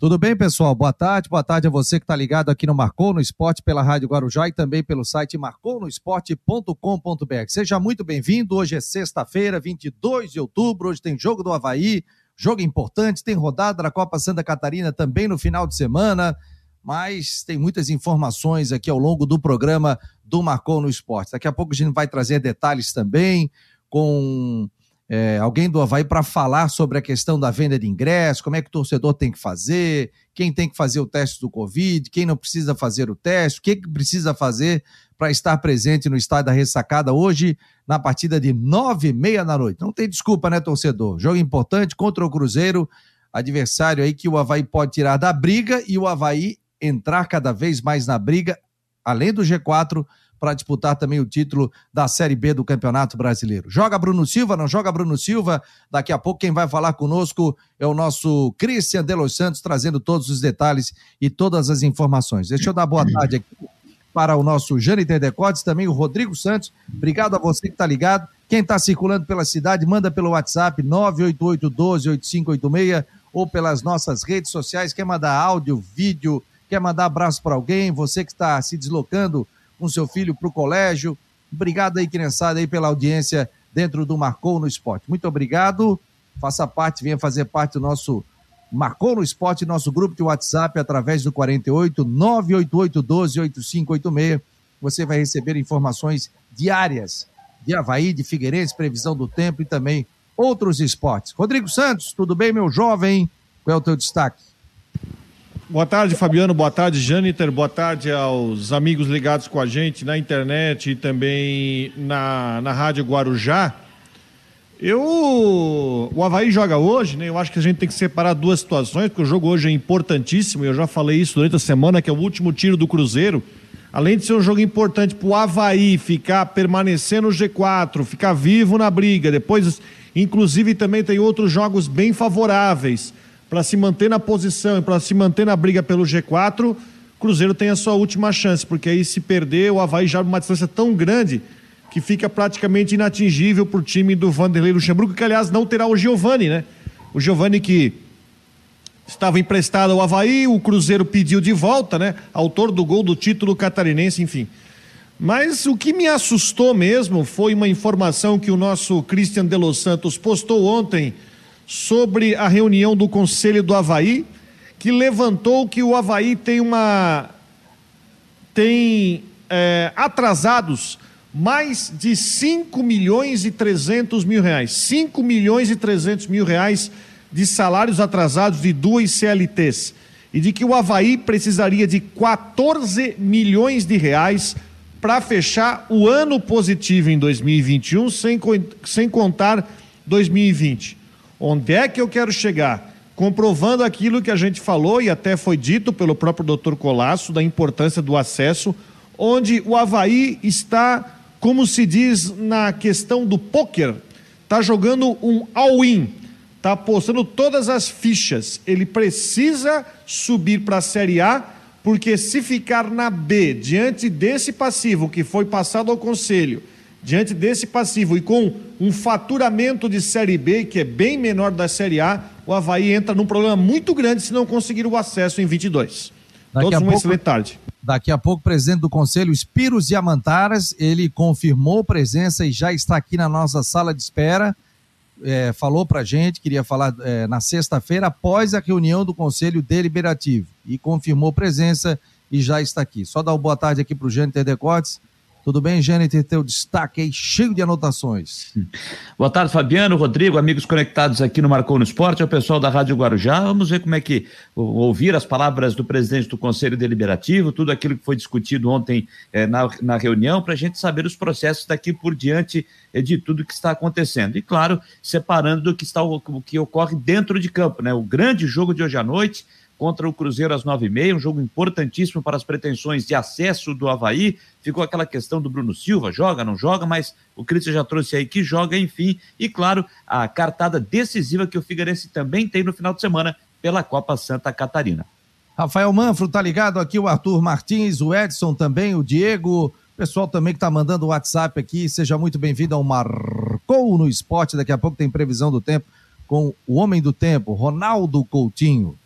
Tudo bem, pessoal? Boa tarde. Boa tarde a você que está ligado aqui no Marcou no Esporte pela Rádio Guarujá e também pelo site marconosport.com.br. Seja muito bem-vindo. Hoje é sexta-feira, 22 de outubro. Hoje tem jogo do Havaí, jogo importante. Tem rodada da Copa Santa Catarina também no final de semana. Mas tem muitas informações aqui ao longo do programa do Marcou no Esporte. Daqui a pouco a gente vai trazer detalhes também com é, alguém do Havaí para falar sobre a questão da venda de ingressos, como é que o torcedor tem que fazer, quem tem que fazer o teste do Covid, quem não precisa fazer o teste, o que, que precisa fazer para estar presente no estádio da Ressacada hoje, na partida de nove e meia da noite. Não tem desculpa, né, torcedor? Jogo importante contra o Cruzeiro, adversário aí que o Havaí pode tirar da briga e o Havaí entrar cada vez mais na briga, além do G4, para disputar também o título da Série B do Campeonato Brasileiro. Joga Bruno Silva, não joga Bruno Silva? Daqui a pouco quem vai falar conosco é o nosso Christian de Los Santos, trazendo todos os detalhes e todas as informações. Deixa eu dar boa tarde aqui para o nosso Jâniter Decotes, também o Rodrigo Santos. Obrigado a você que está ligado. Quem está circulando pela cidade, manda pelo WhatsApp 988-12-8586 ou pelas nossas redes sociais. Quer mandar áudio, vídeo, quer mandar abraço para alguém, você que está se deslocando com seu filho para o colégio. Obrigado aí, criançada, aí pela audiência dentro do Marcou no Esporte. Muito obrigado. Faça parte, venha fazer parte do nosso Marcou no Esporte, nosso grupo de WhatsApp, através do 48 988 12 8586. Você vai receber informações diárias de Havaí, de Figueirense, previsão do tempo e também outros esportes. Rodrigo Santos, tudo bem, meu jovem? Qual é o teu destaque? Boa tarde, Fabiano. Boa tarde, Janiter. Boa tarde aos amigos ligados com a gente na internet e também na, na Rádio Guarujá. Eu. O Havaí joga hoje, né? Eu acho que a gente tem que separar duas situações, porque o jogo hoje é importantíssimo. Eu já falei isso durante a semana, que é o último tiro do Cruzeiro. Além de ser um jogo importante para o Havaí ficar, permanecer no G4, ficar vivo na briga. Depois, inclusive, também tem outros jogos bem favoráveis para se manter na posição e para se manter na briga pelo G4, Cruzeiro tem a sua última chance, porque aí se perder, o Havaí já uma distância tão grande que fica praticamente inatingível para o time do Vanderlei Luxemburgo, que aliás não terá o Giovani, né? O Giovani que estava emprestado ao Havaí, o Cruzeiro pediu de volta, né? Autor do gol do título catarinense, enfim. Mas o que me assustou mesmo foi uma informação que o nosso Christian de Los Santos postou ontem sobre a reunião do Conselho do Havaí, que levantou que o Havaí tem uma. tem é, atrasados mais de 5 milhões e 300 mil reais. 5 milhões e 300 mil reais de salários atrasados de duas CLTs. E de que o Havaí precisaria de 14 milhões de reais para fechar o ano positivo em 2021, sem, sem contar 2020. Onde é que eu quero chegar? Comprovando aquilo que a gente falou e até foi dito pelo próprio doutor Colasso, da importância do acesso, onde o Havaí está, como se diz na questão do pôquer, está jogando um all-in, está apostando todas as fichas. Ele precisa subir para a Série A, porque se ficar na B, diante desse passivo que foi passado ao Conselho, diante desse passivo e com um faturamento de Série B, que é bem menor da Série A, o Havaí entra num problema muito grande se não conseguir o acesso em 22. Daqui Todos uma pouco, excelente tarde. Daqui a pouco, o presidente do Conselho, Spiros Diamantaras, ele confirmou presença e já está aqui na nossa sala de espera. É, falou para gente, queria falar é, na sexta-feira, após a reunião do Conselho Deliberativo. E confirmou presença e já está aqui. Só dar uma boa tarde aqui para o Jâniter Decotes tudo bem, Jâniter? Teu destaque aí, cheio de anotações. Boa tarde, Fabiano, Rodrigo, amigos conectados aqui no Marcou no Esporte, pessoal da Rádio Guarujá. Vamos ver como é que ouvir as palavras do presidente do Conselho Deliberativo, tudo aquilo que foi discutido ontem eh, na, na reunião, para a gente saber os processos daqui por diante eh, de tudo que está acontecendo. E, claro, separando do que, está, o que ocorre dentro de campo, né? O grande jogo de hoje à noite contra o Cruzeiro às nove e meia, um jogo importantíssimo para as pretensões de acesso do Havaí. Ficou aquela questão do Bruno Silva, joga, não joga, mas o Cristian já trouxe aí que joga, enfim. E claro, a cartada decisiva que o Figueirense também tem no final de semana pela Copa Santa Catarina. Rafael Manfro tá ligado aqui, o Arthur Martins, o Edson também, o Diego, pessoal também que tá mandando o WhatsApp aqui, seja muito bem-vindo ao Marcou no Esporte, daqui a pouco tem previsão do tempo com o homem do tempo, Ronaldo Coutinho.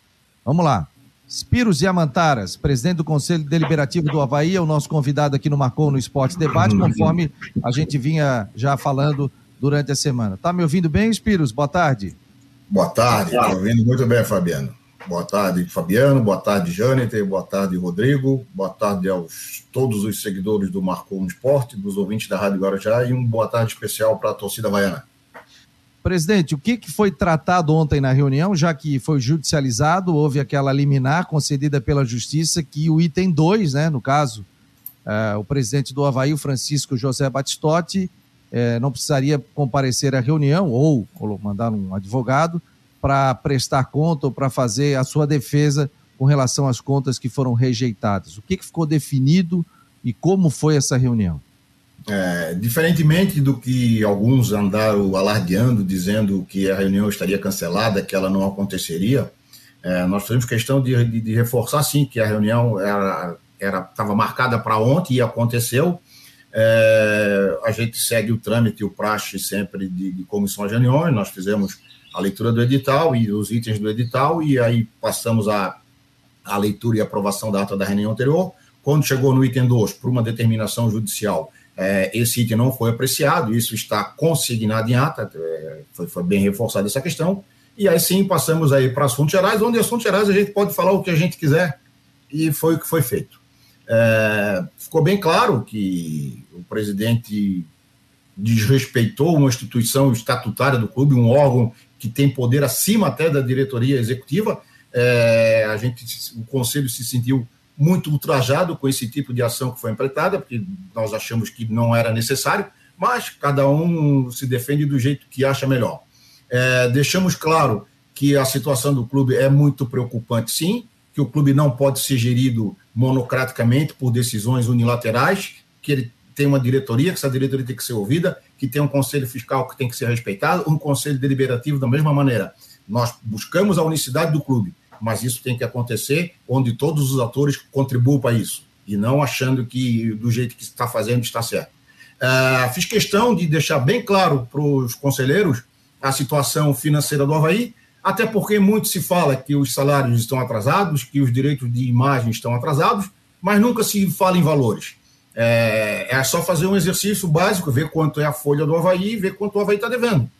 Vamos lá. Spiros Yamantaras, presidente do Conselho Deliberativo do Havaí, é o nosso convidado aqui no Marcou no Esporte Debate, conforme a gente vinha já falando durante a semana. Tá me ouvindo bem, Spiros? Boa tarde. Boa tarde, estou ouvindo muito bem, Fabiano. Boa tarde, Fabiano. Boa tarde, Jâniter. Boa tarde, Rodrigo. Boa tarde aos todos os seguidores do Marcou no Esporte, dos ouvintes da Rádio Guarujá e um boa tarde especial para a torcida havaiana. Presidente, o que, foi tratado ontem na reunião, já que foi judicializado, houve aquela liminar concedida pela Justiça que o item 2, né, no caso, é, o presidente do Havaí, Francisco José Batistotti, é, não precisaria comparecer à reunião ou mandar um advogado para prestar conta ou para fazer a sua defesa com relação às contas que foram rejeitadas. O que ficou definido e como foi essa reunião? É, diferentemente do que alguns andaram alardeando, dizendo que a reunião estaria cancelada, que ela não aconteceria, é, nós fizemos questão de, de, de, reforçar, sim, que a reunião era estava marcada para ontem e aconteceu. É, a gente segue o trâmite, o praxe sempre de, de comissões de reuniões, nós fizemos a leitura do edital e os itens do edital, e aí passamos a, a leitura e aprovação da ata da reunião anterior. Quando chegou no item 2, por uma determinação judicial, é, esse item não foi apreciado, isso está consignado em ata, é, foi, foi, bem reforçada essa questão, e aí sim passamos aí para assuntos gerais, onde assuntos gerais a gente pode falar o que a gente quiser, e foi o que foi feito. É, ficou bem claro que o presidente desrespeitou uma instituição estatutária do clube, um órgão que tem poder acima até da diretoria executiva. É, a gente, o conselho se sentiu muito ultrajado com esse tipo de ação que foi empreitada, porque nós achamos que não era necessário, mas cada um se defende do jeito que acha melhor. É, deixamos claro que a situação do clube é muito preocupante, sim, que o clube não pode ser gerido monocraticamente por decisões unilaterais, que ele tem uma diretoria, que essa diretoria tem que ser ouvida, que tem um conselho fiscal que tem que ser respeitado, um conselho deliberativo da mesma maneira. Nós buscamos a unicidade do clube, mas isso tem que acontecer onde todos os atores contribuam para isso, e não achando que do jeito que está fazendo está certo. Uh, fiz questão de deixar bem claro para os conselheiros a situação financeira do Havaí, até porque muito se fala que os salários estão atrasados, que os direitos de imagem estão atrasados, mas nunca se fala em valores. É, é, só fazer um exercício básico, ver quanto é a folha do Havaí e ver quanto o Havaí está devendo.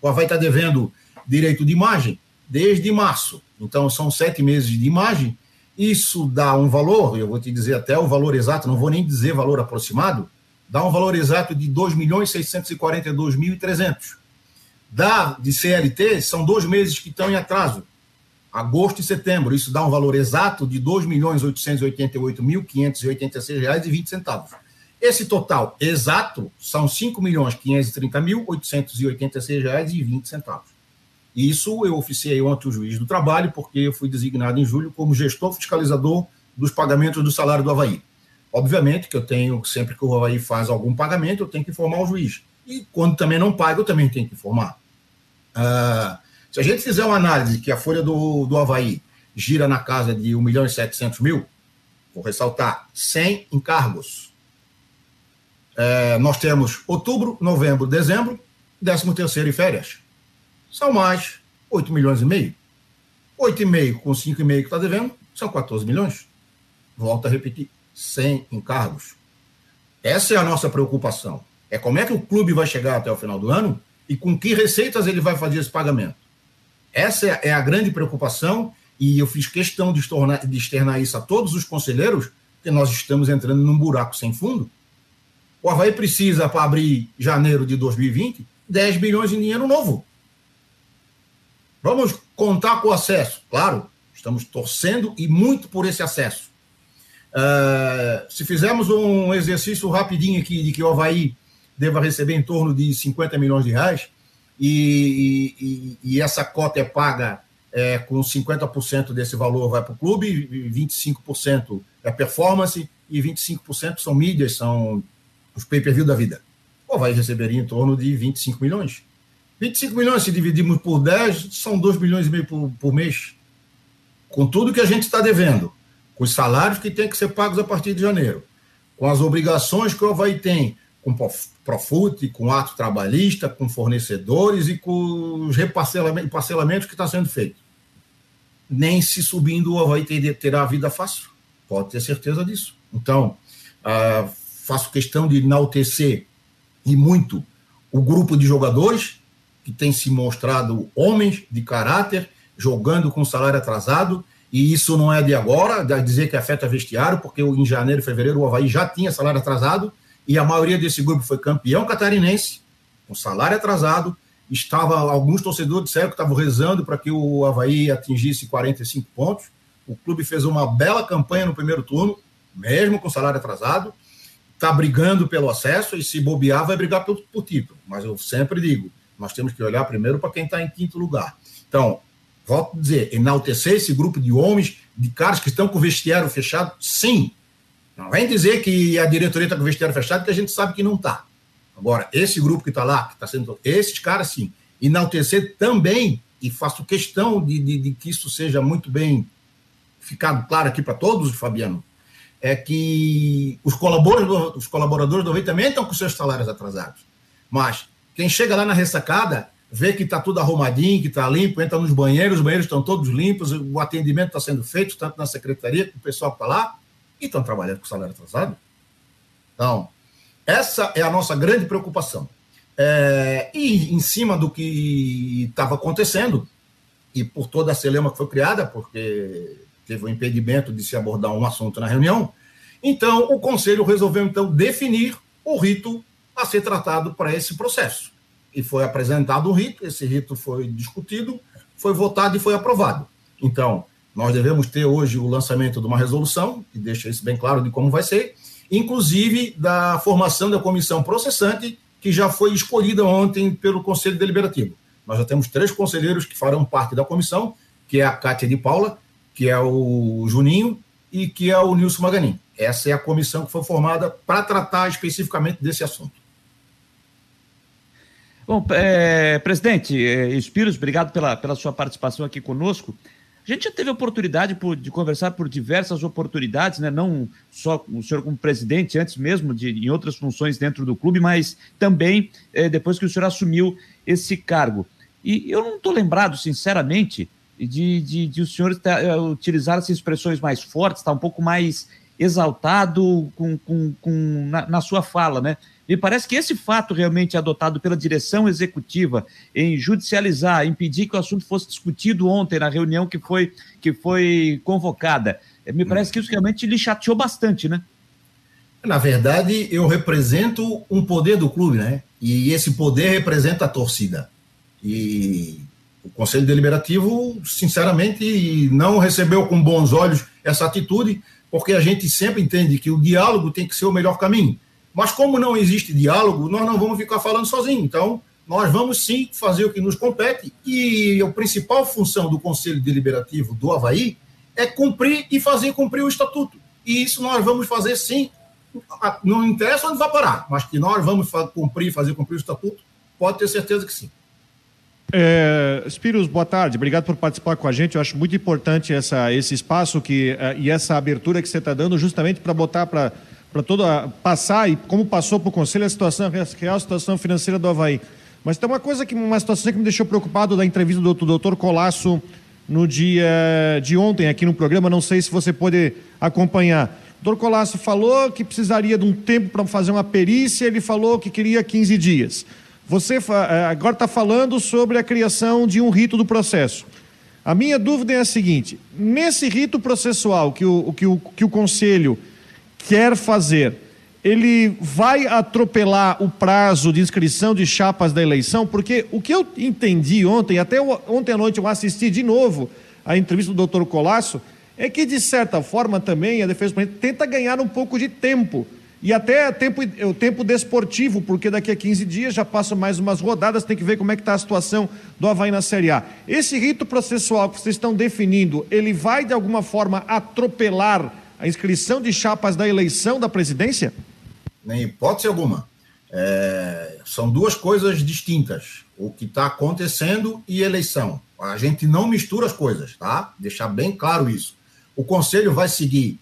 O Havaí está devendo direito de imagem desde março. Então, são sete meses de imagem. Isso dá um valor, eu vou te dizer até o valor exato, não vou nem dizer valor aproximado, dá um valor exato de 2 milhões 642.300. Da de CLT, são dois meses que estão em atraso, agosto e setembro. Isso dá um valor exato de R$ 2.888.586,20. Esse total exato são R$ 5.530.886,20. Isso eu oficiei ontem o juiz do trabalho, porque eu fui designado em julho como gestor fiscalizador dos pagamentos do salário do Havaí. Obviamente que eu tenho, sempre que o Havaí faz algum pagamento, eu tenho que informar o juiz. E quando também não paga, eu também tenho que informar. Uh, se a gente fizer uma análise que a folha do, do Havaí gira na casa de 1 milhão e 700 mil, vou ressaltar, 100 encargos. É, nós temos outubro, novembro, dezembro, 13 terceiro e férias são mais 8 milhões e meio. 8,5 com 5,5 que está devendo, são 14 milhões. Volto a repetir, 100 encargos. Essa é a nossa preocupação. É como é que o clube vai chegar até o final do ano e com que receitas ele vai fazer esse pagamento. Essa é a grande preocupação e eu fiz questão de externar, de externar isso a todos os conselheiros, porque nós estamos entrando num buraco sem fundo. O Havaí precisa, para abrir janeiro de 2020, 10 bilhões em dinheiro novo. Vamos contar com o acesso. Claro, estamos torcendo e muito por esse acesso. Uh, se fizermos um exercício rapidinho aqui de que o Havaí deva receber em torno de 50 milhões de reais e, e, e essa cota é paga é, com 50% desse valor vai para o clube, 25% é performance e 25% são mídias, são os pay-per-view da vida. O Havaí receberia em torno de 25 milhões. 25 milhões, se dividimos por 10, são 2 milhões e meio por, por mês. Com tudo que a gente está devendo, com os salários que têm que ser pagos a partir de janeiro, com as obrigações que o Havaí tem, com Profut, com ato trabalhista, com fornecedores e com os reparcelamentos parcelamentos que está sendo feito. nem se subindo o Havaí terá a vida fácil. Pode ter certeza disso. Então, uh, faço questão de enaltecer e muito o grupo de jogadores que tem se mostrado homens de caráter, jogando com salário atrasado, e isso não é de agora, de dizer que afeta vestiário, porque em janeiro e fevereiro o Havaí já tinha salário atrasado, e a maioria desse grupo foi campeão catarinense, com salário atrasado, estava alguns torcedores disseram que estavam rezando para que o Havaí atingisse 45 pontos. O clube fez uma bela campanha no primeiro turno, mesmo com salário atrasado. Está brigando pelo acesso e, se bobear, vai brigar por título. Mas eu sempre digo: nós temos que olhar primeiro para quem está em quinto lugar. Então, volto a dizer: enaltecer esse grupo de homens, de caras que estão com o vestiário fechado, sim. Não vem dizer que a diretoria está com o vestiário fechado, que a gente sabe que não está. Agora, esse grupo que está lá, que está sendo. Esses caras, sim. Enaltecer também, e faço questão de, de, de que isso seja muito bem ficado claro aqui para todos, Fabiano, é que os colaboradores, os colaboradores do Rio também estão com seus salários atrasados. Mas quem chega lá na ressacada vê que está tudo arrumadinho, que está limpo, entra nos banheiros, os banheiros estão todos limpos, o atendimento está sendo feito, tanto na secretaria como o pessoal que está lá, e estão trabalhando com salário atrasado. Então, essa é a nossa grande preocupação. É, e em cima do que estava acontecendo, e por toda a celema que foi criada, porque teve o um impedimento de se abordar um assunto na reunião, então o Conselho resolveu então definir o rito a ser tratado para esse processo. E foi apresentado um rito, esse rito foi discutido, foi votado e foi aprovado. Então, nós devemos ter hoje o lançamento de uma resolução, que deixa isso bem claro de como vai ser, inclusive da formação da comissão processante, que já foi escolhida ontem pelo Conselho Deliberativo. Nós já temos três conselheiros que farão parte da comissão, que é a Cátia de Paula, que é o Juninho e que é o Nilson Maganin. Essa é a comissão que foi formada para tratar especificamente desse assunto. Bom, é, presidente é, obrigado pela, pela sua participação aqui conosco. A gente já teve a oportunidade por, de conversar por diversas oportunidades, né? não só o senhor como presidente, antes mesmo de em outras funções dentro do clube, mas também é, depois que o senhor assumiu esse cargo. E eu não estou lembrado, sinceramente, de, de, de o senhor tá, utilizar essas expressões mais fortes, está um pouco mais exaltado com, com, com na, na sua fala, né? Me parece que esse fato realmente adotado pela direção executiva em judicializar, impedir que o assunto fosse discutido ontem na reunião que foi, que foi convocada, eh, me parece que isso realmente lhe chateou bastante, né? Na verdade, eu represento um poder do clube, né? E esse poder representa a torcida. E o Conselho Deliberativo, sinceramente, não recebeu com bons olhos essa atitude, porque a gente sempre entende que o diálogo tem que ser o melhor caminho. Mas como não existe diálogo, nós não vamos ficar falando sozinhos. Então, nós vamos sim fazer o que nos compete. E a principal função do Conselho Deliberativo do Havaí é cumprir e fazer cumprir o estatuto. E isso nós vamos fazer sim. Não interessa onde vai parar, mas que nós vamos cumprir, fazer cumprir o estatuto, pode ter certeza que sim. É, Spiros, boa tarde. Obrigado por participar com a gente. Eu acho muito importante essa, esse espaço que, uh, e essa abertura que você está dando, justamente para botar para para toda passar e como passou para o Conselho a situação real situação financeira do Havaí. Mas tem uma coisa que uma situação que me deixou preocupado da entrevista do doutor Colasso no dia de ontem aqui no programa, não sei se você pode acompanhar. O doutor Colasso falou que precisaria de um tempo para fazer uma perícia, ele falou que queria 15 dias. Você eh, agora está falando sobre a criação de um rito do processo. A minha dúvida é a seguinte: nesse rito processual que o, que o, que o Conselho quer fazer, ele vai atropelar o prazo de inscrição de chapas da eleição? Porque o que eu entendi ontem, até ontem à noite eu assisti de novo a entrevista do doutor Colasso, é que de certa forma também a defesa tenta ganhar um pouco de tempo. E até tempo, o tempo desportivo, porque daqui a 15 dias já passam mais umas rodadas, tem que ver como é que está a situação do Havaí na Série A. Esse rito processual que vocês estão definindo, ele vai de alguma forma atropelar a inscrição de chapas da eleição da presidência? Nem hipótese alguma. É, são duas coisas distintas. O que está acontecendo e eleição. A gente não mistura as coisas, tá? Deixar bem claro isso. O conselho vai seguir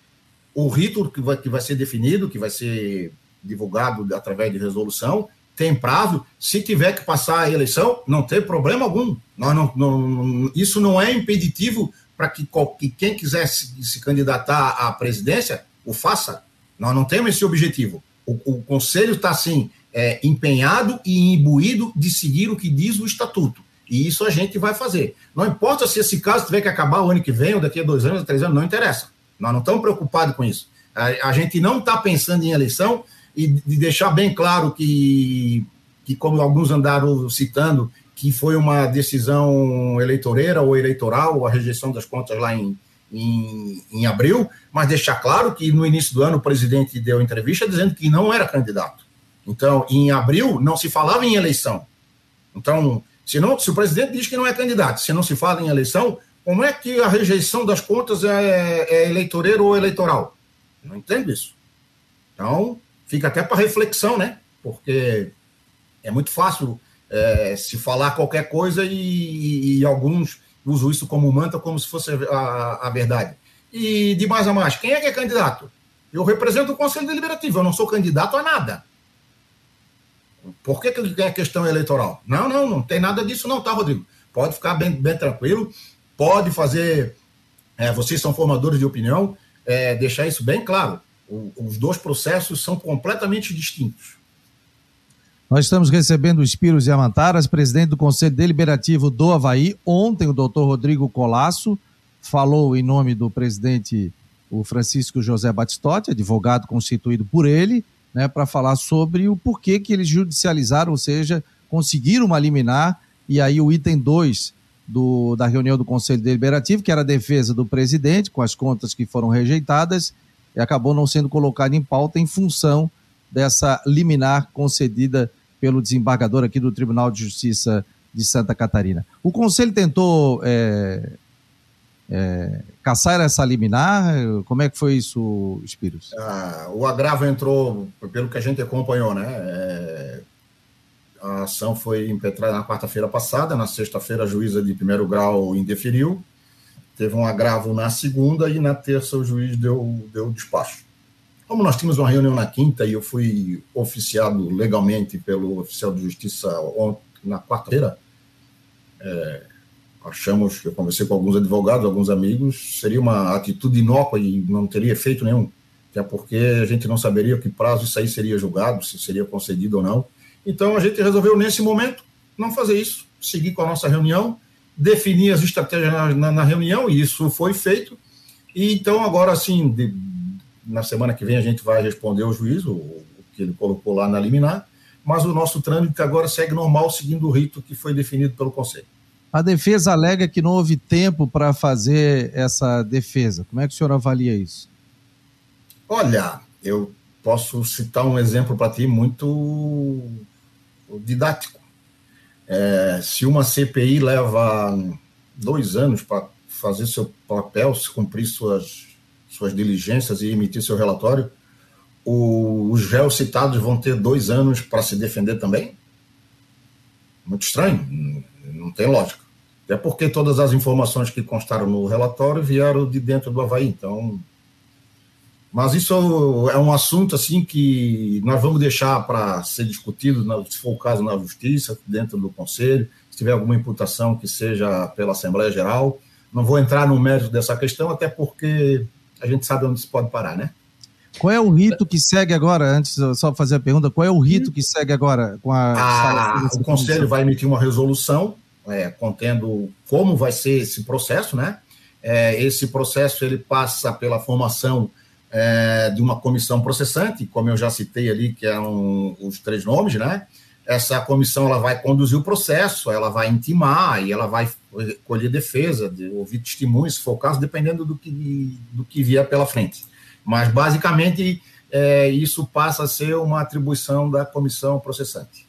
o rito que vai, que vai ser definido, que vai ser divulgado através de resolução, tem prazo. Se tiver que passar a eleição, não tem problema algum. Nós não, não, isso não é impeditivo para que, que, quem quiser se, se, candidatar à presidência o faça. Nós não temos esse objetivo. O, o Conselho está, assim, é, empenhado e imbuído de seguir o que diz o Estatuto. E isso a gente vai fazer. Não importa se esse caso tiver que acabar o ano que vem, ou daqui a dois anos, três anos, não interessa. Nós não estamos preocupados com isso. A, a gente não está pensando em eleição e de deixar bem claro que, que, como alguns andaram citando, que foi uma decisão eleitoreira ou eleitoral, a rejeição das contas lá em, em, em, abril, mas deixar claro que no início do ano o presidente deu entrevista dizendo que não era candidato. Então, em abril não se falava em eleição. Então, se, não, se o presidente diz que não é candidato, se não se fala em eleição, como é que a rejeição das contas é, é eleitoreira ou eleitoral? Não entendo isso. Então, fica até para reflexão, né? Porque é muito fácil é, se falar qualquer coisa e, e, alguns usam isso como manta, como se fosse a, a, verdade. E de mais a mais, quem é que é candidato? Eu represento o Conselho Deliberativo, eu não sou candidato a nada. Por que, que é questão eleitoral? Não, não, não tem nada disso, não, tá, Rodrigo? Pode ficar bem, bem tranquilo, pode fazer. É, vocês são formadores de opinião, é, deixar isso bem claro. O, os dois processos são completamente distintos. Nós estamos recebendo o Spiros Yamantaras, presidente do Conselho Deliberativo do Havaí. Ontem, o doutor Rodrigo Colasso falou em nome do presidente, o Francisco José Batistotti, advogado constituído por ele, né, para falar sobre o porquê que eles judicializaram, ou seja, conseguiram uma liminar, e aí o item 2 da reunião do Conselho Deliberativo, que era a defesa do presidente, com as contas que foram rejeitadas, e acabou não sendo colocado em pauta em função dessa liminar concedida pelo desembargador aqui do Tribunal de Justiça de Santa Catarina. O Conselho tentou é, é, caçar essa liminar? Como é que foi isso, Espíritos? Ah, o agravo entrou, pelo que a gente acompanhou, né? É, a ação foi impetrada na quarta-feira passada, na sexta-feira a juíza de primeiro grau indeferiu, teve um agravo na segunda e na terça o juiz deu, deu despacho. Como nós tínhamos uma reunião na quinta e eu fui oficiado legalmente pelo oficial de justiça na quarta-feira, é, achamos, eu conversei com alguns advogados, alguns amigos, seria uma atitude inócua e não teria efeito nenhum, até porque a gente não saberia que prazo isso aí seria julgado, se seria concedido ou não. Então a gente resolveu, nesse momento, não fazer isso, seguir com a nossa reunião, definir as estratégias na, na, na reunião, e isso foi feito. E então, agora, assim, de, na semana que vem a gente vai responder ao juiz, o, o que ele colocou lá na liminar, mas o nosso trâmite agora segue normal, seguindo o rito que foi definido pelo Conselho. A defesa alega que não houve tempo para fazer essa defesa. Como é que o senhor avalia isso? Olha, eu posso citar um exemplo para ti muito didático. É, se uma CPI leva dois anos para fazer seu papel, se cumprir suas, suas diligências e emitir seu relatório, o, os réus citados vão ter dois anos para se defender também? Muito estranho, não tem lógica. Até porque todas as informações que constaram no relatório vieram de dentro do Havaí, então mas isso é um assunto assim que nós vamos deixar para ser discutido, se for o caso, na justiça, dentro do conselho, se tiver alguma imputação que seja pela Assembleia Geral. Não vou entrar no mérito dessa questão, até porque a gente sabe onde isso pode parar, né? Qual é o rito que segue agora? Antes, só fazer a pergunta, qual é o rito que segue agora com a. Ah, o Conselho vai emitir uma resolução é, contendo como vai ser esse processo, né? É, esse processo ele passa pela formação é, de uma comissão processante, como eu já citei ali, que eram os três nomes, né? Essa comissão ela vai conduzir o processo, ela vai intimar e ela vai colher defesa, de ouvir testemunhos, se for o caso, dependendo do que, do que vier pela frente. Mas, basicamente, é, isso passa a ser uma atribuição da comissão processante.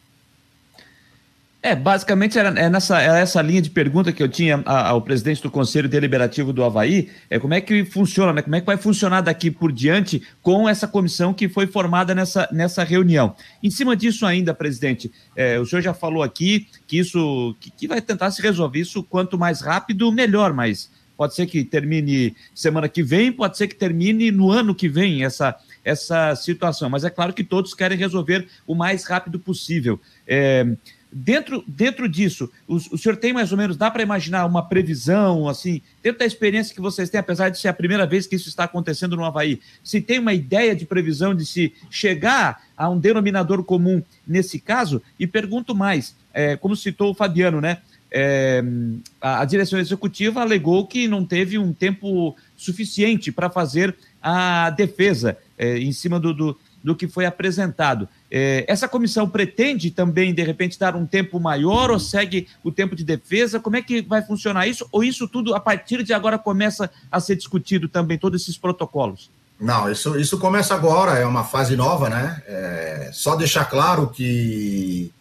É, basicamente era, é nessa, era essa linha de pergunta que eu tinha ao presidente do Conselho Deliberativo do Havaí, é como é que funciona, né? como é que vai funcionar daqui por diante com essa comissão que foi formada nessa, nessa reunião. Em cima disso ainda, presidente, é, o senhor já falou aqui que isso, que, que vai tentar se resolver isso quanto mais rápido, melhor, mas pode ser que termine semana que vem, pode ser que termine no ano que vem essa, essa situação, mas é claro que todos querem resolver o mais rápido possível. É, dentro, dentro disso, o, o senhor tem mais ou menos, dá para imaginar uma previsão, assim, dentro da experiência que vocês têm, apesar de ser a primeira vez que isso está acontecendo no Havaí, se tem uma ideia de previsão de se chegar a um denominador comum nesse caso? E pergunto mais, é, como citou o Fabiano, né? É, a, a direção executiva alegou que não teve um tempo suficiente para fazer a defesa é, em cima do, do, do, que foi apresentado. É, essa comissão pretende também, de repente, dar um tempo maior ou segue o tempo de defesa? Como é que vai funcionar isso? Ou isso tudo, a partir de agora, começa a ser discutido também, todos esses protocolos? Não, isso, isso começa agora, é uma fase nova, né? É, só deixar claro que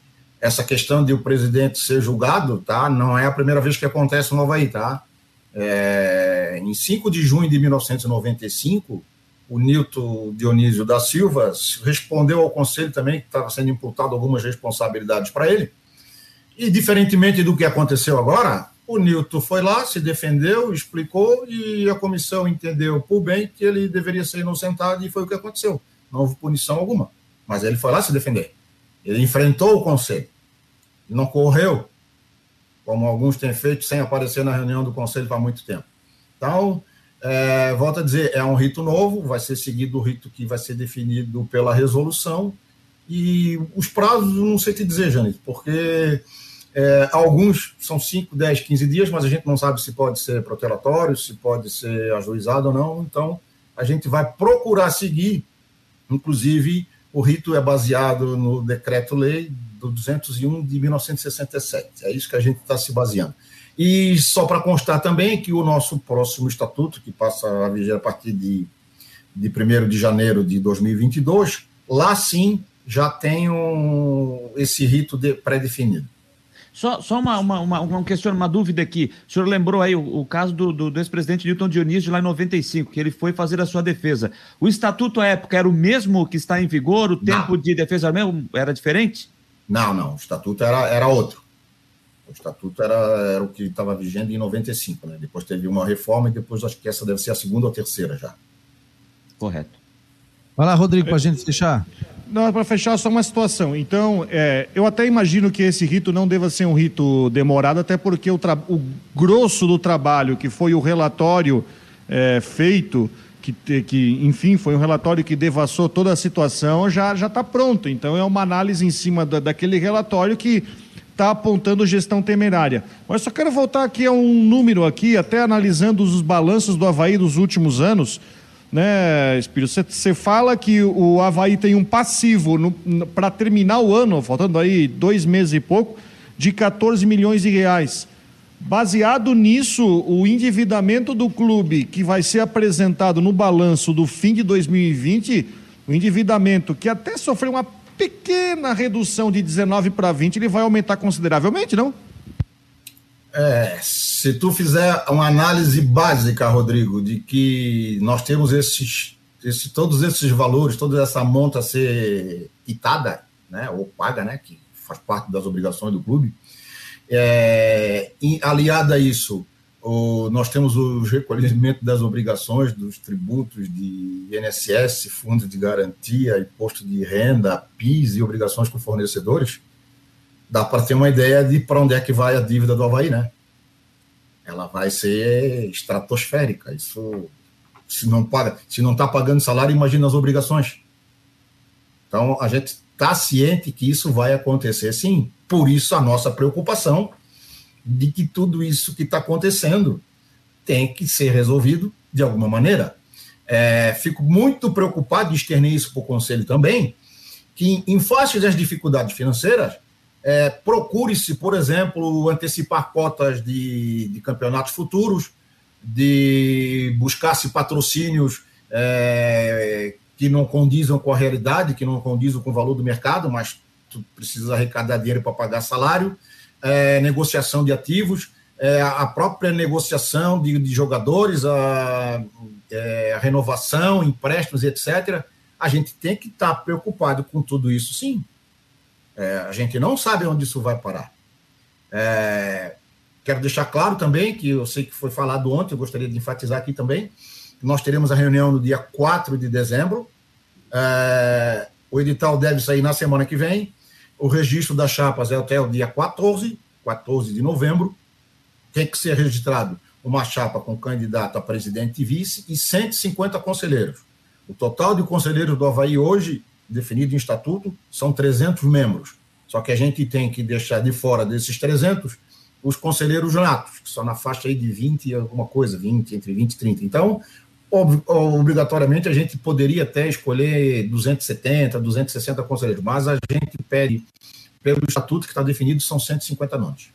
essa questão de o presidente ser julgado, tá? Não é a primeira vez que acontece no Havaí, tá? É, em 5 de junho de 1995, o Nilton Dionísio da Silva respondeu ao conselho também que estava sendo imputado algumas responsabilidades para ele. E, diferentemente do que aconteceu agora, o Nilton foi lá, se defendeu, explicou e a comissão entendeu por bem que ele deveria ser inocentado e foi o que aconteceu. Não houve punição alguma. Mas ele foi lá se defender. Ele enfrentou o conselho. Não correu, como alguns têm feito sem aparecer na reunião do conselho há muito tempo. Então, é, volto a dizer, é um rito novo, vai ser seguido o rito que vai ser definido pela resolução, e os prazos, não sei te dizer, Janete, porque é, alguns são 5, 10, 15 dias, mas a gente não sabe se pode ser protelatório, se pode ser ajuizado ou não, então a gente vai procurar seguir, inclusive o rito é baseado no decreto-lei do 201 de 1967, é isso que a gente está se baseando. E só para constar também que o nosso próximo estatuto, que passa a viger a partir de, de 1 de janeiro de 2022, lá sim já tem um, esse rito de, pré-definido. Só, só uma, uma, uma, uma, questão, uma dúvida aqui. O senhor lembrou aí o, o caso do, do, do ex-presidente Newton Dionísio lá em 95, que ele foi fazer a sua defesa. O estatuto à época era o mesmo que está em vigor? O tempo Não. de defesa era diferente? Não, não. O estatuto era, era outro. O estatuto era, era o que estava vigente em 95, né? Depois teve uma reforma e depois acho que essa deve ser a segunda ou terceira já. Correto. Vai lá, Rodrigo, para a gente fechar. Não, para fechar só uma situação. Então, é, eu até imagino que esse rito não deva ser um rito demorado, até porque o, o grosso do trabalho, que foi o relatório é, feito, que, que, enfim, foi um relatório que devassou toda a situação, já está pronto. Então, é uma análise em cima da, daquele relatório que está apontando gestão temerária. Mas só quero voltar aqui a um número aqui, até analisando os balanços do Havaí dos últimos anos, né, Espírito? Você fala que o Havaí tem um passivo para terminar o ano, faltando aí dois meses e pouco, de 14 milhões de reais. Baseado nisso, o endividamento do clube que vai ser apresentado no balanço do fim de 2020, o endividamento que até sofreu uma pequena redução de 19 para 20, ele vai aumentar consideravelmente, não? É, se tu fizer uma análise básica, Rodrigo, de que nós temos esses, esse, todos esses valores, toda essa monta a ser quitada, né, ou paga, né, que faz parte das obrigações do clube, é, aliada a isso, o, nós temos o recolhimento das obrigações, dos tributos de INSS, fundo de garantia, imposto de renda, PIS e obrigações com fornecedores, dá para ter uma ideia de para onde é que vai a dívida do Havaí, né? Ela vai ser estratosférica. Isso, se não paga, se não está pagando salário, imagina as obrigações. Então, a gente está ciente que isso vai acontecer, sim. Por isso, a nossa preocupação de que tudo isso que está acontecendo tem que ser resolvido de alguma maneira. É, fico muito preocupado de externar isso para o Conselho também, que em face das dificuldades financeiras, é, procure-se, por exemplo, antecipar cotas de, de campeonatos futuros, de buscar-se patrocínios é, que não condizam com a realidade, que não condizam com o valor do mercado, mas tu precisa arrecadar dinheiro para pagar salário é, negociação de ativos, é, a própria negociação de, de jogadores, a, é, a, renovação, empréstimos, etc. A gente tem que estar tá preocupado com tudo isso, sim. É, a gente não sabe onde isso vai parar. É, quero deixar claro também, que eu sei que foi falado ontem, eu gostaria de enfatizar aqui também, nós teremos a reunião no dia 4 de dezembro. É, o edital deve sair na semana que vem O registro das chapas é até o dia 14, 14 de novembro. Tem que ser registrado uma chapa com candidato a presidente e vice e 150 conselheiros. O total de conselheiros do Havaí hoje, definido em estatuto, são 300 membros. Só que a gente tem que deixar de fora desses 300 os conselheiros natos, que são na faixa aí de 20 alguma coisa, 20, entre 20 e 30. Então, obrigatoriamente a gente poderia até escolher 270, 260 conselheiros, mas a gente pede, pelo estatuto que está definido, são 150 nomes.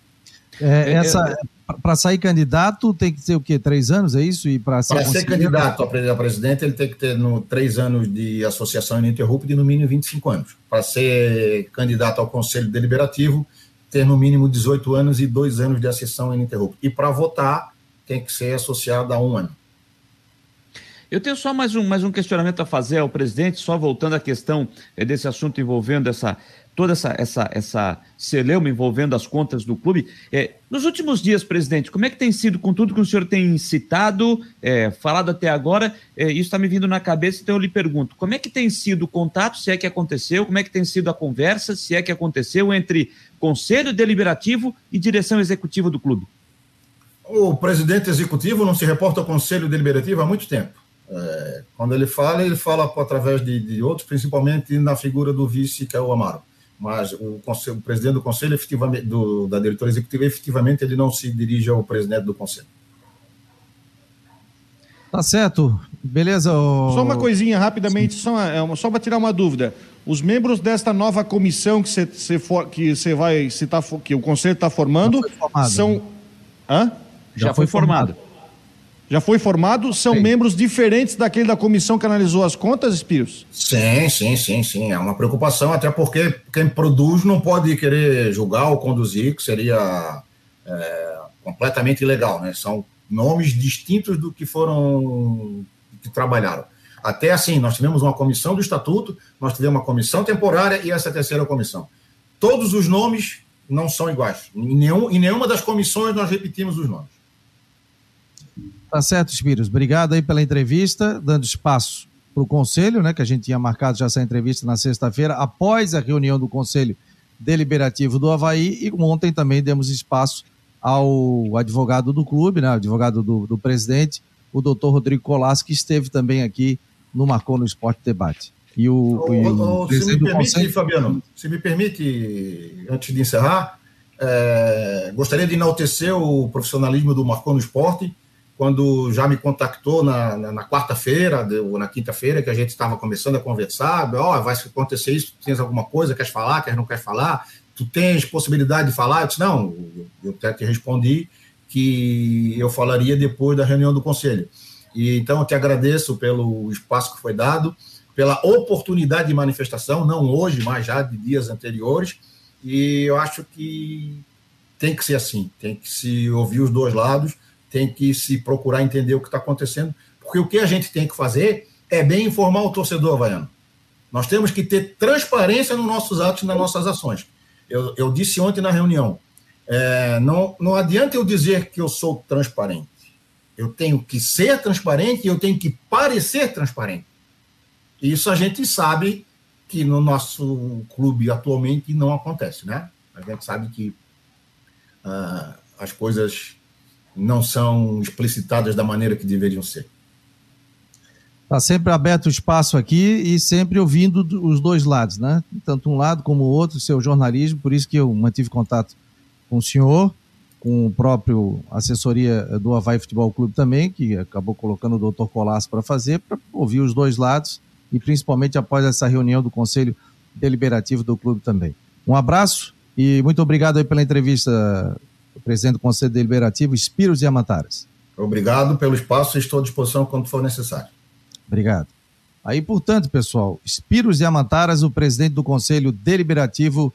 É, essa, para sair candidato tem que ter o quê? Três anos, é isso? E para ser, ser candidato a presidente, ele tem que ter no, três anos de associação ininterrupta e no mínimo 25 anos. Para ser candidato ao Conselho Deliberativo, ter no mínimo 18 anos e dois anos de associação ininterrupta. E para votar, tem que ser associado a um ano. Eu tenho só mais um, mais um questionamento a fazer ao presidente, só voltando à questão é, desse assunto envolvendo essa toda essa, essa, essa celeuma envolvendo as contas do clube. É, nos últimos dias, presidente, como é que tem sido com tudo que o senhor tem citado, é, falado até agora? É, isso está me vindo na cabeça, então eu lhe pergunto: como é que tem sido o contato, se é que aconteceu, como é que tem sido a conversa, se é que aconteceu, entre Conselho Deliberativo e direção executiva do clube? O presidente executivo não se reporta ao Conselho Deliberativo há muito tempo. É, quando ele fala, ele fala através de, de, outros, principalmente na figura do vice, que é o Amaro. Mas o, conselho, o presidente do conselho, efetivamente, do, da diretoria executiva, efetivamente, ele não se dirige ao presidente do conselho. Tá certo. Beleza. O... Só uma coisinha, rapidamente, Sim. só, é só para tirar uma dúvida. Os membros desta nova comissão que você que você vai citar, que o conselho está formando, são. Né? Hã? Já, Já foi, foi formado. formado já foi formado, são sim. membros diferentes daquele da comissão que analisou as contas, Espírios? Sim, sim, sim, sim. É uma preocupação, até porque quem produz não pode querer julgar ou conduzir, que seria é, completamente ilegal, né? São nomes distintos do que foram que trabalharam. Até assim, nós tivemos uma comissão do estatuto, nós tivemos uma comissão temporária e essa terceira comissão. Todos os nomes não são iguais. Em, nenhum, em nenhuma das comissões nós repetimos os nomes. Tá certo, Spiros. Obrigado aí pela entrevista, dando espaço para o Conselho, né, que a gente tinha marcado já essa entrevista na sexta-feira, após a reunião do Conselho Deliberativo do Havaí, e ontem também demos espaço ao advogado do clube, né, advogado do, do presidente, o doutor Rodrigo Colas, que esteve também aqui no Marcou no Esporte Debate. E o, o, o, o se me permite, Conselho... Fabiano, se me permite, antes de encerrar, é, gostaria de enaltecer o profissionalismo do Marcou no Esporte, quando já me contactou na, na, na quarta-feira ou na quinta-feira, que a gente estava começando a conversar, ó, oh, vai acontecer isso, tens alguma coisa, queres falar, queres não queres falar, tu tens possibilidade de falar? Eu disse, não, eu até te respondi que eu falaria depois da reunião do conselho. E então eu te agradeço pelo espaço que foi dado, pela oportunidade de manifestação, não hoje, mas já de dias anteriores, e eu acho que tem que ser assim, tem que se ouvir os dois lados, tem que se procurar entender o que está acontecendo, porque o que a gente tem que fazer é bem informar o torcedor havaiano. Nós temos que ter transparência nos nossos atos e nas nossas ações. Eu, eu disse ontem na reunião, é, não, não adianta eu dizer que eu sou transparente. Eu tenho que ser transparente e eu tenho que parecer transparente. Isso a gente sabe que no nosso clube atualmente não acontece, né? A gente sabe que uh, as coisas não são explicitadas da maneira que deveriam ser. Está sempre aberto o espaço aqui e sempre ouvindo os dois lados, né? Tanto um lado como o outro, seu jornalismo, por isso que eu mantive contato com o senhor, com o próprio assessoria do Havaí Futebol Clube também, que acabou colocando o doutor Colasso para fazer, para ouvir os dois lados e principalmente após essa reunião do Conselho Deliberativo do clube também. Um abraço e muito obrigado pela entrevista, presidente do Conselho Deliberativo, Espiros Diamantares. Obrigado pelo espaço, estou à disposição quando for necessário. Obrigado. Aí, portanto, pessoal, Espiros Diamantaras, o presidente do Conselho Deliberativo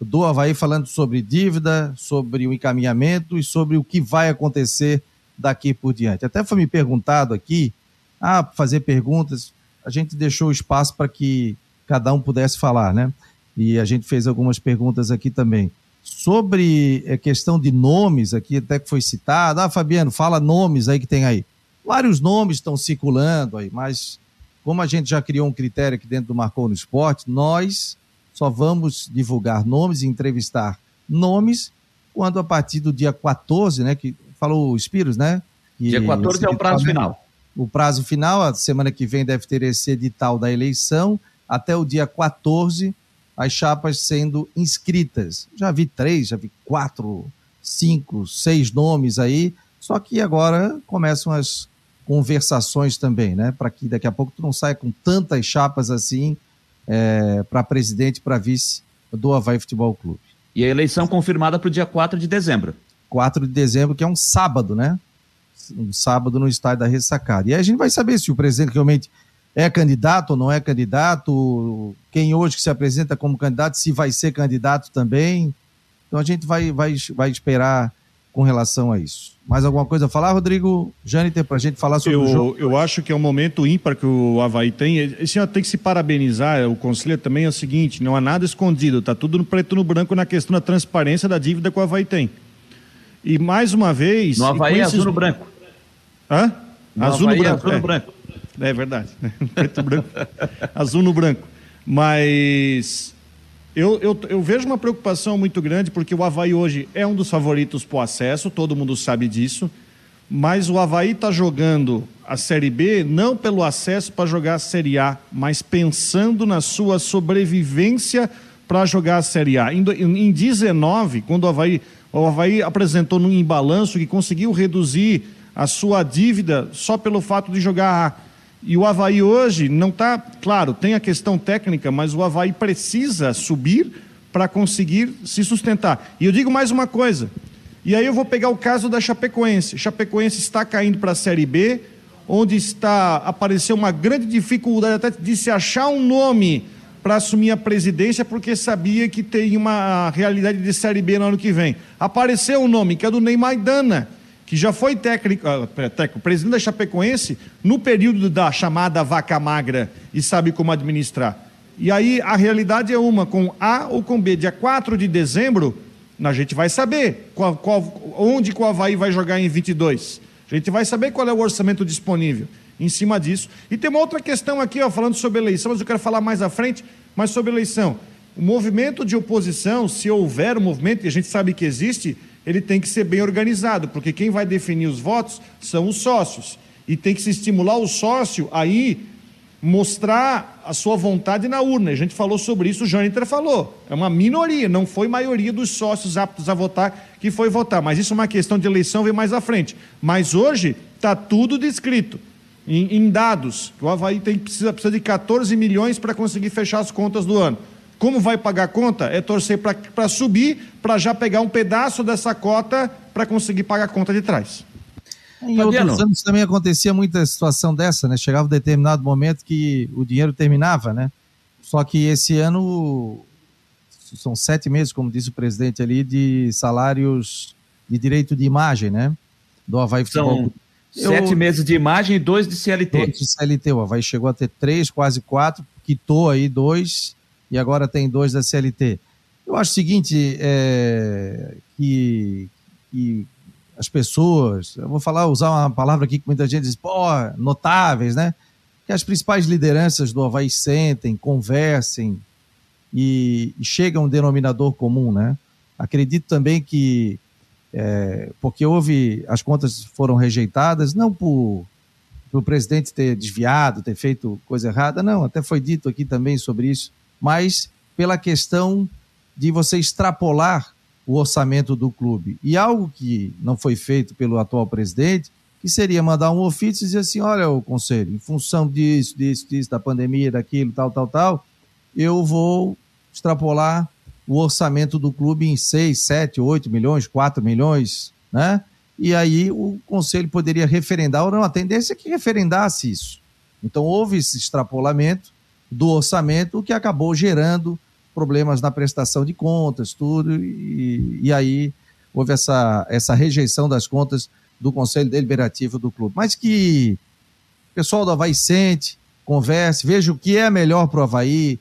do Havaí, falando sobre dívida, sobre o encaminhamento e sobre o que vai acontecer daqui por diante. Até foi me perguntado aqui, ah, fazer perguntas, a gente deixou espaço para que cada um pudesse falar, né? E a gente fez algumas perguntas aqui também. Sobre a questão de nomes, aqui até que foi citado, ah, Fabiano, fala nomes aí que tem aí. Vários nomes estão circulando aí, mas como a gente já criou um critério aqui dentro do Marcou no Esporte, nós só vamos divulgar nomes e entrevistar nomes quando a partir do dia 14, né, que falou o Spiros, né? Dia 14 é o prazo final. O prazo final, a semana que vem deve ter esse edital da eleição, até o dia 14, as chapas sendo inscritas. Já vi três, já vi quatro, cinco, seis nomes aí, só que agora começam as conversações também, né? Para que daqui a pouco tu não saia com tantas chapas assim é, para presidente, para vice do Havaí Futebol Clube. E a eleição confirmada para o dia 4 de dezembro. 4 de dezembro, que é um sábado, né? Um sábado no estádio da Ressacada. E aí a gente vai saber se o presidente realmente é candidato ou não é candidato, quem hoje que se apresenta como candidato, se vai ser candidato também. Então a gente vai, vai, vai esperar com relação a isso. Mais alguma coisa a falar, Rodrigo Jâniter, para a gente falar sobre eu, o jogo? Eu acho que é um momento ímpar que o Havaí tem. Esse ano tem que se parabenizar, o conselheiro também é o seguinte, não há nada escondido, está tudo no preto no branco na questão da transparência da dívida que o Havaí tem. E mais uma vez... No Havaí é esses... azul no branco. Hã? No azul Havaí no branco. É azul no é. branco. É verdade. preto branco. azul no branco. Mas eu, eu, eu, vejo uma preocupação muito grande, porque o Havaí hoje é um dos favoritos para o acesso, todo mundo sabe disso, mas o Havaí está jogando a Série B não pelo acesso para jogar a Série A, mas pensando na sua sobrevivência para jogar a Série A. Em, em 19, quando o Havaí, o Havaí apresentou num balanço que conseguiu reduzir a sua dívida só pelo fato de jogar A e o Havaí hoje não está, claro, tem a questão técnica, mas o Havaí precisa subir para conseguir se sustentar. E eu digo mais uma coisa, e aí eu vou pegar o caso da Chapecoense. Chapecoense está caindo para a Série B, onde está apareceu uma grande dificuldade até de se achar um nome para assumir a presidência, porque sabia que tem uma realidade de Série B no ano que vem. Apareceu um nome, que é do Neymar Dana que já foi técnico, uh, técnico, presidente da Chapecoense no período da chamada vaca magra e sabe como administrar. E aí a realidade é uma, com A ou com B. Dia 4 de dezembro, a gente vai saber qual, qual, onde o Havaí vai jogar em 22. A gente vai saber qual é o orçamento disponível em cima disso. E tem uma outra questão aqui, ó, falando sobre eleição, mas eu quero falar mais à frente, mas sobre eleição. O movimento de oposição, se houver um movimento, e a gente sabe que existe, ele tem que ser bem organizado, porque quem vai definir os votos são os sócios. E tem que se estimular o sócio aí mostrar a sua vontade na urna. A gente falou sobre isso, o Jâniter falou. É uma minoria, não foi maioria dos sócios aptos a votar que foi votar. Mas isso é uma questão de eleição, vem mais à frente. Mas hoje está tudo descrito em, em, dados. O Havaí tem, precisa, precisa de 14 milhões para conseguir fechar as contas do ano. Como vai pagar a conta? É torcer para subir, para já pegar um pedaço dessa cota para conseguir pagar a conta de trás. Em Fabiano. outros anos também acontecia muita situação dessa, né? Chegava um determinado momento que o dinheiro terminava, né? Só que esse ano são sete meses, como disse o presidente ali, de salários de direito de imagem, né? Do Havaí Futebol. São sete Eu... meses de imagem e dois de CLT. Dois de CLT. O Havaí chegou a ter três, quase quatro, quitou aí dois e agora tem dois da CLT. Eu acho o seguinte, é, que, que as pessoas, eu vou falar, usar uma palavra aqui que muita gente diz, pô, notáveis, né? Que as principais lideranças do Havaí sentem, conversem e, e chegam a um denominador comum, né? Acredito também que, é, porque houve, as contas foram rejeitadas, não por, o presidente ter desviado, ter feito coisa errada, não, até foi dito aqui também sobre isso, mas pela questão de você extrapolar o orçamento do clube. E algo que não foi feito pelo atual presidente, que seria mandar um ofício e dizer assim: olha, o conselho, em função disso, disso, disso, da pandemia, daquilo, tal, tal, tal, eu vou extrapolar o orçamento do clube em 6, 7, 8 milhões, 4 milhões, né? E aí o conselho poderia referendar, ou não, a tendência é que referendasse isso. Então houve esse extrapolamento, do orçamento, o que acabou gerando problemas na prestação de contas, tudo, e, e aí houve essa, essa rejeição das contas do Conselho Deliberativo do clube. Mas que o pessoal do Havaí sente, converse, veja o que é melhor para o Havaí,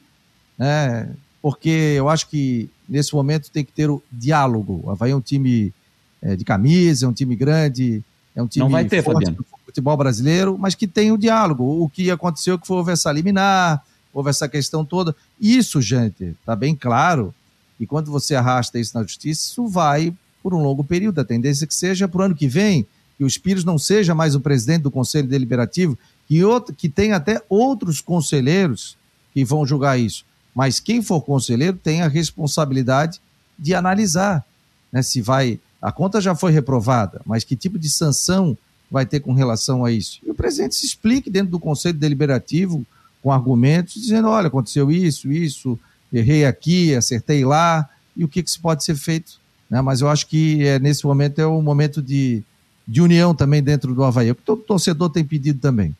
né? porque eu acho que nesse momento tem que ter o diálogo. O Havaí é um time é, de camisa, é um time grande, é um time Não vai ter, forte do futebol brasileiro, mas que tem o diálogo. O que aconteceu que foi houve essa liminar, houve essa questão toda. Isso, gente, está bem claro. E quando você arrasta isso na justiça, isso vai por um longo período. A tendência é que seja para o ano que vem, que o Espírito não seja mais o presidente do Conselho Deliberativo, que, outro, que tem até outros conselheiros que vão julgar isso. Mas quem for conselheiro tem a responsabilidade de analisar né, se vai. A conta já foi reprovada, mas que tipo de sanção vai ter com relação a isso? E o presidente se explique dentro do Conselho Deliberativo com argumentos, dizendo: olha, aconteceu isso, isso, errei aqui, acertei lá, e o que, que se pode ser feito. Né? Mas eu acho que é, nesse momento é um momento de, de união também dentro do Havaí, o que todo torcedor tem pedido também.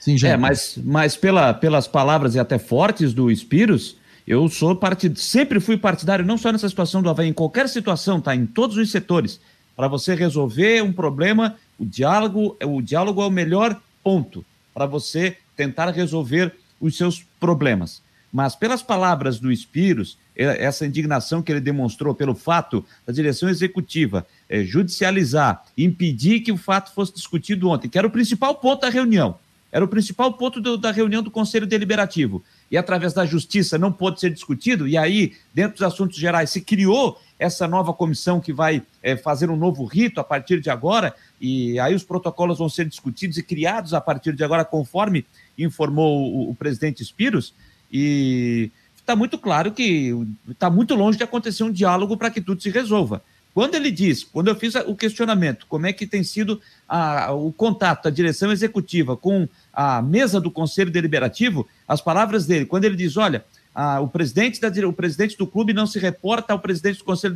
Sim, É, mas, mas pela, pelas palavras e até fortes do Espiros, eu sou partido, sempre fui partidário, não só nessa situação do Havaí, em qualquer situação, tá? Em todos os setores. Para você resolver um problema, o diálogo, o diálogo é o melhor ponto para você tentar resolver os seus problemas. Mas pelas palavras do Espiros, essa indignação que ele demonstrou pelo fato da direção executiva é, judicializar, impedir que o fato fosse discutido ontem, que era o principal ponto da reunião, era o principal ponto do, da reunião do Conselho Deliberativo. E através da justiça não pôde ser discutido, e aí, dentro dos assuntos gerais, se criou essa nova comissão que vai é, fazer um novo rito a partir de agora, e aí os protocolos vão ser discutidos e criados a partir de agora, conforme informou o, o presidente Spiros, e está muito claro que está muito longe de acontecer um diálogo para que tudo se resolva. Quando ele diz, quando eu fiz o questionamento, como é que tem sido a, o contato da direção executiva com a mesa do Conselho Deliberativo, as palavras dele, quando ele diz, olha, a, o, presidente da, o presidente do clube não se reporta ao presidente do Conselho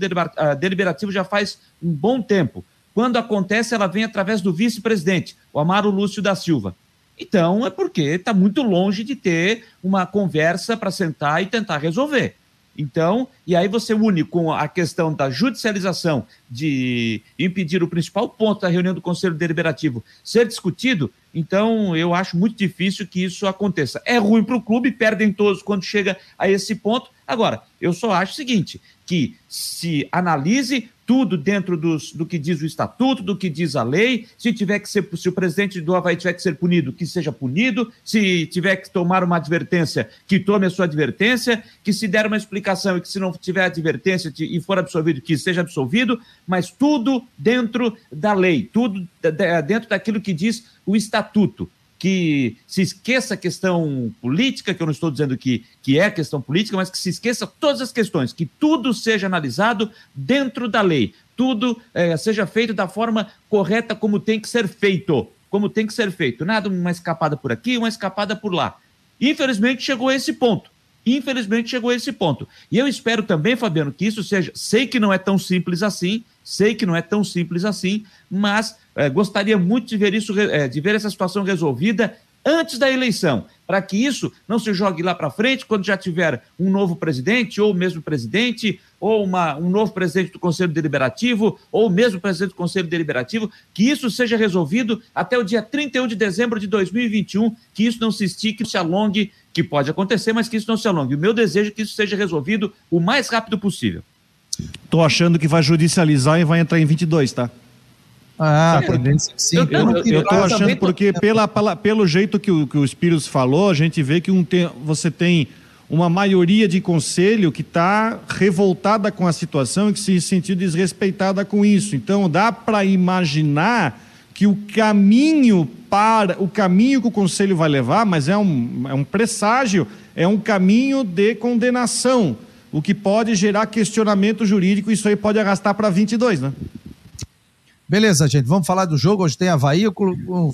Deliberativo já faz um bom tempo. Quando acontece, ela vem através do vice-presidente, o Amaro Lúcio da Silva. Então, é porque está muito longe de ter uma conversa para sentar e tentar resolver. Então, e aí você une com a questão da judicialização de impedir o principal ponto da reunião do Conselho Deliberativo ser discutido, então eu acho muito difícil que isso aconteça. É ruim para o clube, perdem todos quando chega a esse ponto. Agora, eu só acho o seguinte: que se analise tudo dentro dos, do que diz o estatuto, do que diz a lei. Se tiver que ser, se o presidente do Havaí tiver que ser punido, que seja punido. Se tiver que tomar uma advertência, que tome a sua advertência. Que se der uma explicação e que se não tiver advertência e for absolvido, que seja absolvido. Mas tudo dentro da lei, tudo dentro daquilo que diz o estatuto que se esqueça a questão política, que eu não estou dizendo que, que é questão política, mas que se esqueça todas as questões, que tudo seja analisado dentro da lei, tudo é, seja feito da forma correta como tem que ser feito, como tem que ser feito. Nada uma escapada por aqui, uma escapada por lá. Infelizmente chegou a esse ponto. Infelizmente chegou a esse ponto. E eu espero também, Fabiano, que isso seja. Sei que não é tão simples assim, sei que não é tão simples assim, mas é, gostaria muito de ver isso, é, de ver essa situação resolvida antes da eleição, para que isso não se jogue lá para frente, quando já tiver um novo presidente, ou mesmo presidente, ou uma, um novo presidente do Conselho Deliberativo, ou mesmo presidente do Conselho Deliberativo, que isso seja resolvido até o dia 31 de dezembro de 2021, que isso não se estique, se alongue, que pode acontecer, mas que isso não se alongue. O meu desejo é que isso seja resolvido o mais rápido possível. Tô achando que vai judicializar e vai entrar em 22, tá? Ah, tendência sim. Eu, eu, eu tô achando porque pela, pelo jeito que o, que o Espírito falou, a gente vê que um tem, você tem uma maioria de conselho que está revoltada com a situação e que se sentiu desrespeitada com isso. Então dá para imaginar que o caminho para o caminho que o conselho vai levar, mas é um, é um presságio, é um caminho de condenação, o que pode gerar questionamento jurídico. Isso aí pode arrastar para 22, né? Beleza, gente, vamos falar do jogo. Hoje tem Havaí,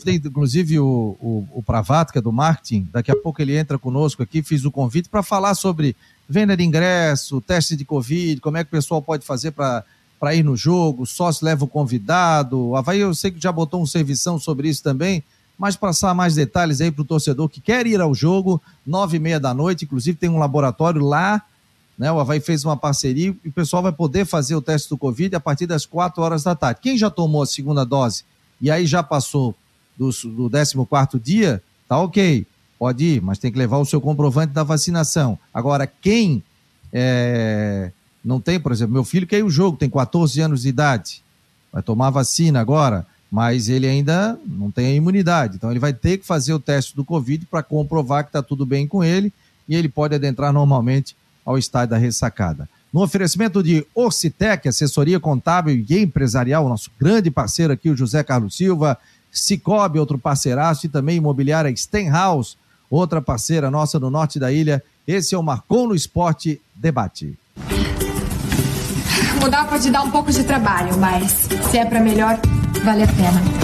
tem inclusive o, o, o Pravato, que é do marketing. Daqui a pouco ele entra conosco aqui. Fiz o convite para falar sobre venda de ingresso, teste de Covid, como é que o pessoal pode fazer para ir no jogo, sócio leva o convidado. O Havaí, eu sei que já botou um servição sobre isso também, mas passar mais detalhes aí para o torcedor que quer ir ao jogo, nove e meia da noite. Inclusive tem um laboratório lá né? O Havaí fez uma parceria e o pessoal vai poder fazer o teste do Covid a partir das 4 horas da tarde. Quem já tomou a segunda dose e aí já passou do, do 14 dia, tá ok, pode ir, mas tem que levar o seu comprovante da vacinação. Agora, quem é, não tem, por exemplo, meu filho quer ir o jogo, tem 14 anos de idade, vai tomar vacina agora, mas ele ainda não tem a imunidade, então ele vai ter que fazer o teste do Covid para comprovar que está tudo bem com ele e ele pode adentrar normalmente ao estádio da ressacada. No oferecimento de Orcitec, assessoria contábil e empresarial, nosso grande parceiro aqui, o José Carlos Silva, Cicobi, outro parceiraço, e também imobiliária Stenhouse, outra parceira nossa no norte da ilha. Esse é o Marcou no Esporte Debate. Mudar pode dar um pouco de trabalho, mas se é para melhor, vale a pena.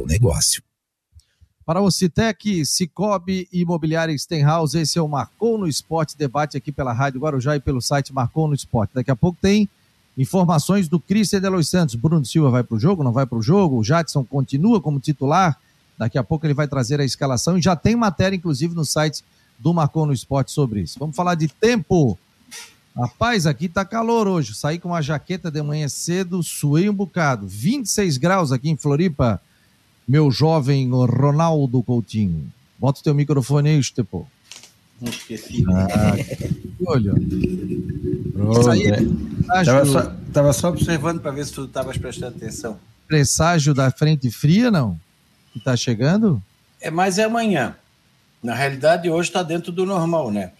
seu negócio. Para o Citec, Cicobi Imobiliária Stenhouse, esse é o Marcou no Esporte, debate aqui pela Rádio Guarujá e pelo site Marcou no Esporte. Daqui a pouco tem informações do Cristian Delois Santos. Bruno Silva vai para o jogo, não vai para o jogo? O Jadson continua como titular. Daqui a pouco ele vai trazer a escalação e já tem matéria, inclusive, no site do Marcou no Esporte sobre isso. Vamos falar de tempo. Rapaz, aqui tá calor hoje. Saí com uma jaqueta de manhã cedo, suei um bocado. 26 graus aqui em Floripa meu jovem Ronaldo Coutinho. Bota o teu microfone aí, Estepo. Não esqueci. Ah, olha. Pronto, aí, é. tava, só, tava só observando para ver se tu estavas prestando atenção. Presságio da frente fria, não? Que está chegando? É, mas é amanhã. Na realidade, hoje está dentro do normal, né?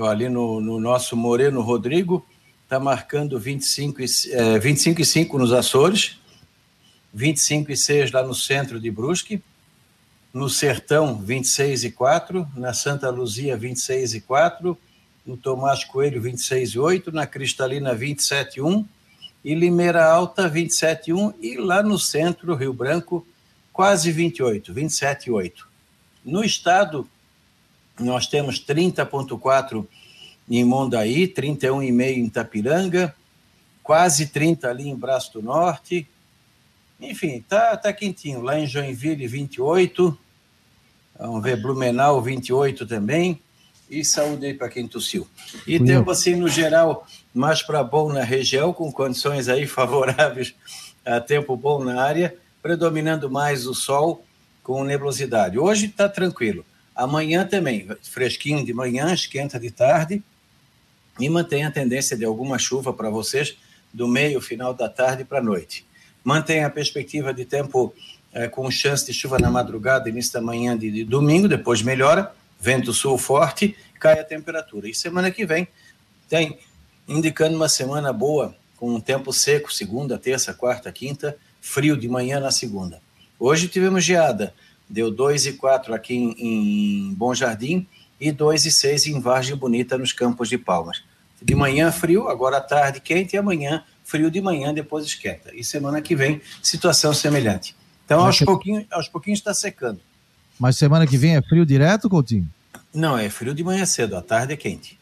Ali no, no nosso Moreno Rodrigo, está marcando 25 e, é, 25 e 5 nos Açores, 25 e 6 lá no centro de Brusque, no Sertão 26 e 4, na Santa Luzia 26 e 4, no Tomás Coelho 26 e 8, na Cristalina 27 e 1 e Limeira Alta 27 e 1 e lá no centro Rio Branco quase 28, 27 e 8. No estado nós temos 30.4 em Mondaí, 31,5 em Itapiranga, quase 30 ali em Braço do Norte, enfim, tá, tá quentinho. Lá em Joinville, 28. Vamos ver, Blumenau, 28 também. E saúde aí para quem tossiu. E tempo, assim, no geral, mais para bom na região, com condições aí favoráveis a tempo bom na área, predominando mais o sol com nebulosidade. Hoje está tranquilo. Amanhã também, fresquinho de manhã, esquenta de tarde e mantém a tendência de alguma chuva para vocês do meio, final da tarde para a noite mantém a perspectiva de tempo é, com chance de chuva na madrugada, início da manhã de, de, domingo, depois melhora, vento sul forte, cai a temperatura. E semana que vem tem indicando uma semana boa, com um tempo seco, segunda, terça, quarta, quinta, frio de manhã na segunda. Hoje tivemos geada, deu 2 e 4 aqui em, em Bom Jardim e 2 e 6 em Vargem Bonita, nos Campos de Palmas. De manhã frio, agora à tarde quente e amanhã frio de manhã, depois esquenta. E semana que vem, situação semelhante. Então, aos, pouquinhos, aos pouquinhos está secando. Mas semana que vem é frio direto, Coutinho? Não, é frio de manhã cedo, à tarde é quente.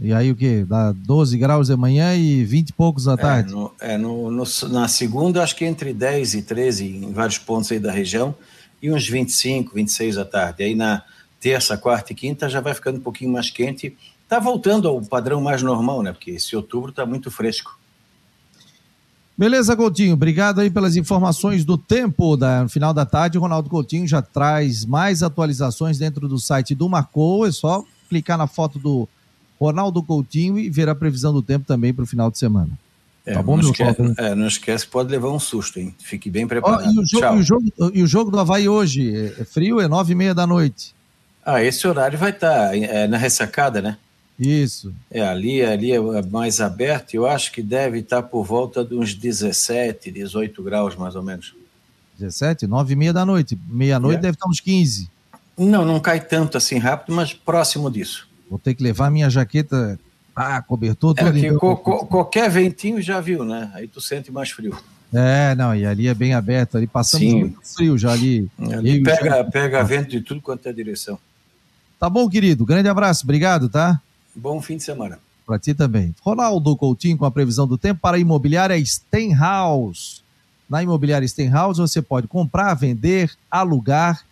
E aí o que? Dá 12 graus de manhã e 20 e poucos à tarde? É, no, é no, no, na segunda, acho que entre 10 e 13 em vários pontos aí da região, e uns 25, 26 à tarde. Aí na terça, quarta e quinta já vai ficando um pouquinho mais quente. Está voltando ao padrão mais normal, né? Porque esse outubro está muito fresco. Beleza, Coutinho. Obrigado aí pelas informações do tempo. Da, no final da tarde, o Ronaldo Coutinho já traz mais atualizações dentro do site do Marcou. É só clicar na foto do Ronaldo Coutinho e ver a previsão do tempo também para o final de semana. É, tá bom, não esquece, é, não esquece, pode levar um susto, hein? Fique bem preparado. Oh, e, o jogo, e, o jogo, e, o jogo, do Havaí hoje? É, é frio? É nove e meia da noite. Ah, esse horário vai estar tá, é, na ressacada, né? Isso. É, ali, ali é mais aberto, eu acho que deve estar por volta de uns 17, 18 graus, mais ou menos. 17? 9 e meia da noite. Meia-noite é. deve estar uns 15. Não, não cai tanto assim rápido, mas próximo disso. Vou ter que levar minha jaqueta Ah, cobertor. É, então... co co qualquer ventinho já viu, né? Aí tu sente mais frio. É, não, e ali é bem aberto, ali passamos Sim. muito frio já ali. ali pega, já... pega vento de tudo quanto é direção. Tá bom, querido. Grande abraço, obrigado, tá? Bom fim de semana. Para ti também. Ronaldo Coutinho com a previsão do tempo para a imobiliária Stenhouse. Na imobiliária Stenhouse você pode comprar, vender, alugar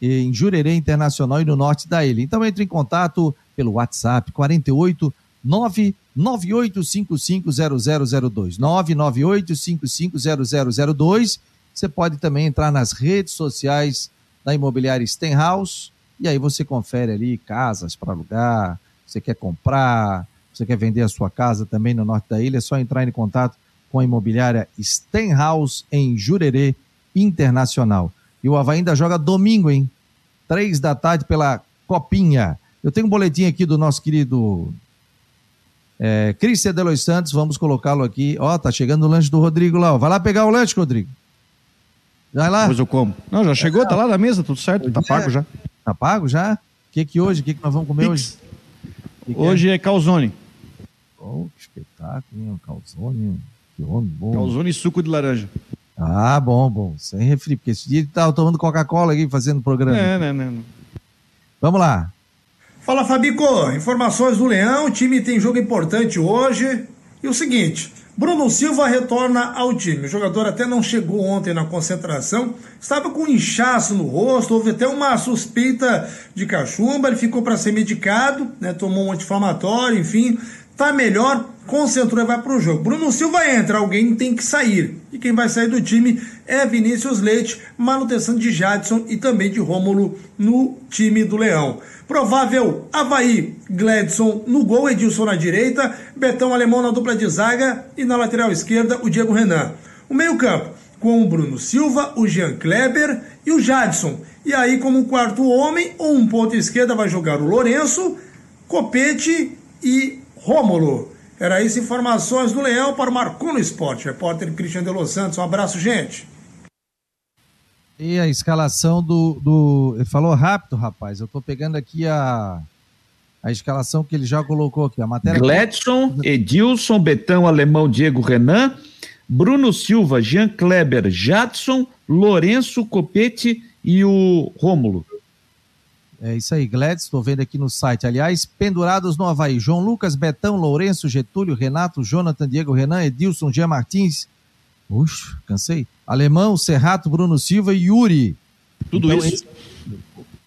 em Jurerê Internacional e no norte da ilha. Então entre em contato pelo WhatsApp 48 998550002. 998550002. Você pode também entrar nas redes sociais da imobiliária Stenhouse e aí você confere ali casas para alugar, você quer comprar, você quer vender a sua casa também no norte da ilha, é só entrar em contato com a imobiliária Stenhouse em Jurerê Internacional. E o Havaí ainda joga domingo, hein? Três da tarde pela Copinha. Eu tenho um boletim aqui do nosso querido é, Cristian Delois Santos, vamos colocá-lo aqui. Ó, tá chegando o lanche do Rodrigo lá. Ó. Vai lá pegar o lanche, Rodrigo. Vai lá. Pois eu como. Não, já chegou, tá lá na mesa, tudo certo, tá pago já. Tá pago já? O que que hoje, o que que nós vamos comer Pix. hoje? Que que hoje é, é calzone. Oh, que espetáculo, hein? Calzone, que homem bom. Calzone e suco de laranja. Ah, bom, bom. Sem refri, porque esse dia ele tava tomando Coca-Cola aqui, fazendo programa. É, né, né. Vamos lá. Fala Fabico, informações do Leão, o time tem jogo importante hoje. E o seguinte, Bruno Silva retorna ao time. O jogador até não chegou ontem na concentração, estava com um inchaço no rosto, houve até uma suspeita de cachumba, ele ficou para ser medicado, né, tomou um anti-inflamatório, enfim, tá melhor, concentrou e vai para o jogo. Bruno Silva entra, alguém tem que sair. E quem vai sair do time é Vinícius Leite, manutenção de Jadson e também de Rômulo no time do Leão. Provável Havaí, Gladson no gol, Edilson na direita, Betão Alemão na dupla de zaga e na lateral esquerda o Diego Renan. O meio-campo com o Bruno Silva, o Jean Kleber e o Jadson. E aí, como quarto homem, ou um ponto esquerda, vai jogar o Lourenço, Copete e Rômulo. Era isso, informações do Leão para o Marcou no Esporte. Repórter Cristian de Los Santos. Um abraço, gente. E a escalação do, do. Ele falou rápido, rapaz. Eu estou pegando aqui a, a escalação que ele já colocou aqui. A matéria. Gledson, Edilson, Betão, Alemão, Diego Renan, Bruno Silva, Jean Kleber, Jadson, Lourenço, Copete e o Rômulo. É isso aí, Gladys, estou vendo aqui no site. Aliás, pendurados no Havaí: João Lucas, Betão, Lourenço, Getúlio, Renato, Jonathan, Diego Renan, Edilson, Jean Martins. Ux, cansei. Alemão, Serrato, Bruno Silva e Yuri. Tudo então, isso.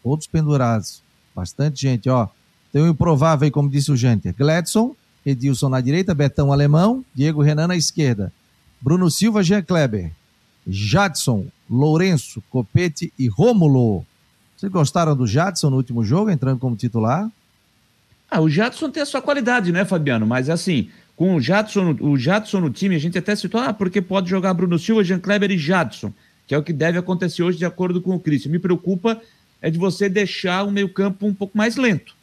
todos pendurados. Bastante gente, ó. Tem o um improvável aí, como disse o Janter. Gladson, Edilson na direita, Betão Alemão, Diego Renan na esquerda. Bruno Silva, Jean Kleber. Jadson, Lourenço, Copete e Rômulo. Vocês gostaram do Jadson no último jogo, entrando como titular? Ah, o Jadson tem a sua qualidade, né, Fabiano? Mas assim, com o Jadson, o Jadson no time, a gente até citou, ah, porque pode jogar Bruno Silva, Jean Kleber e Jadson, que é o que deve acontecer hoje de acordo com o Cristian. Me preocupa é de você deixar o meio-campo um pouco mais lento.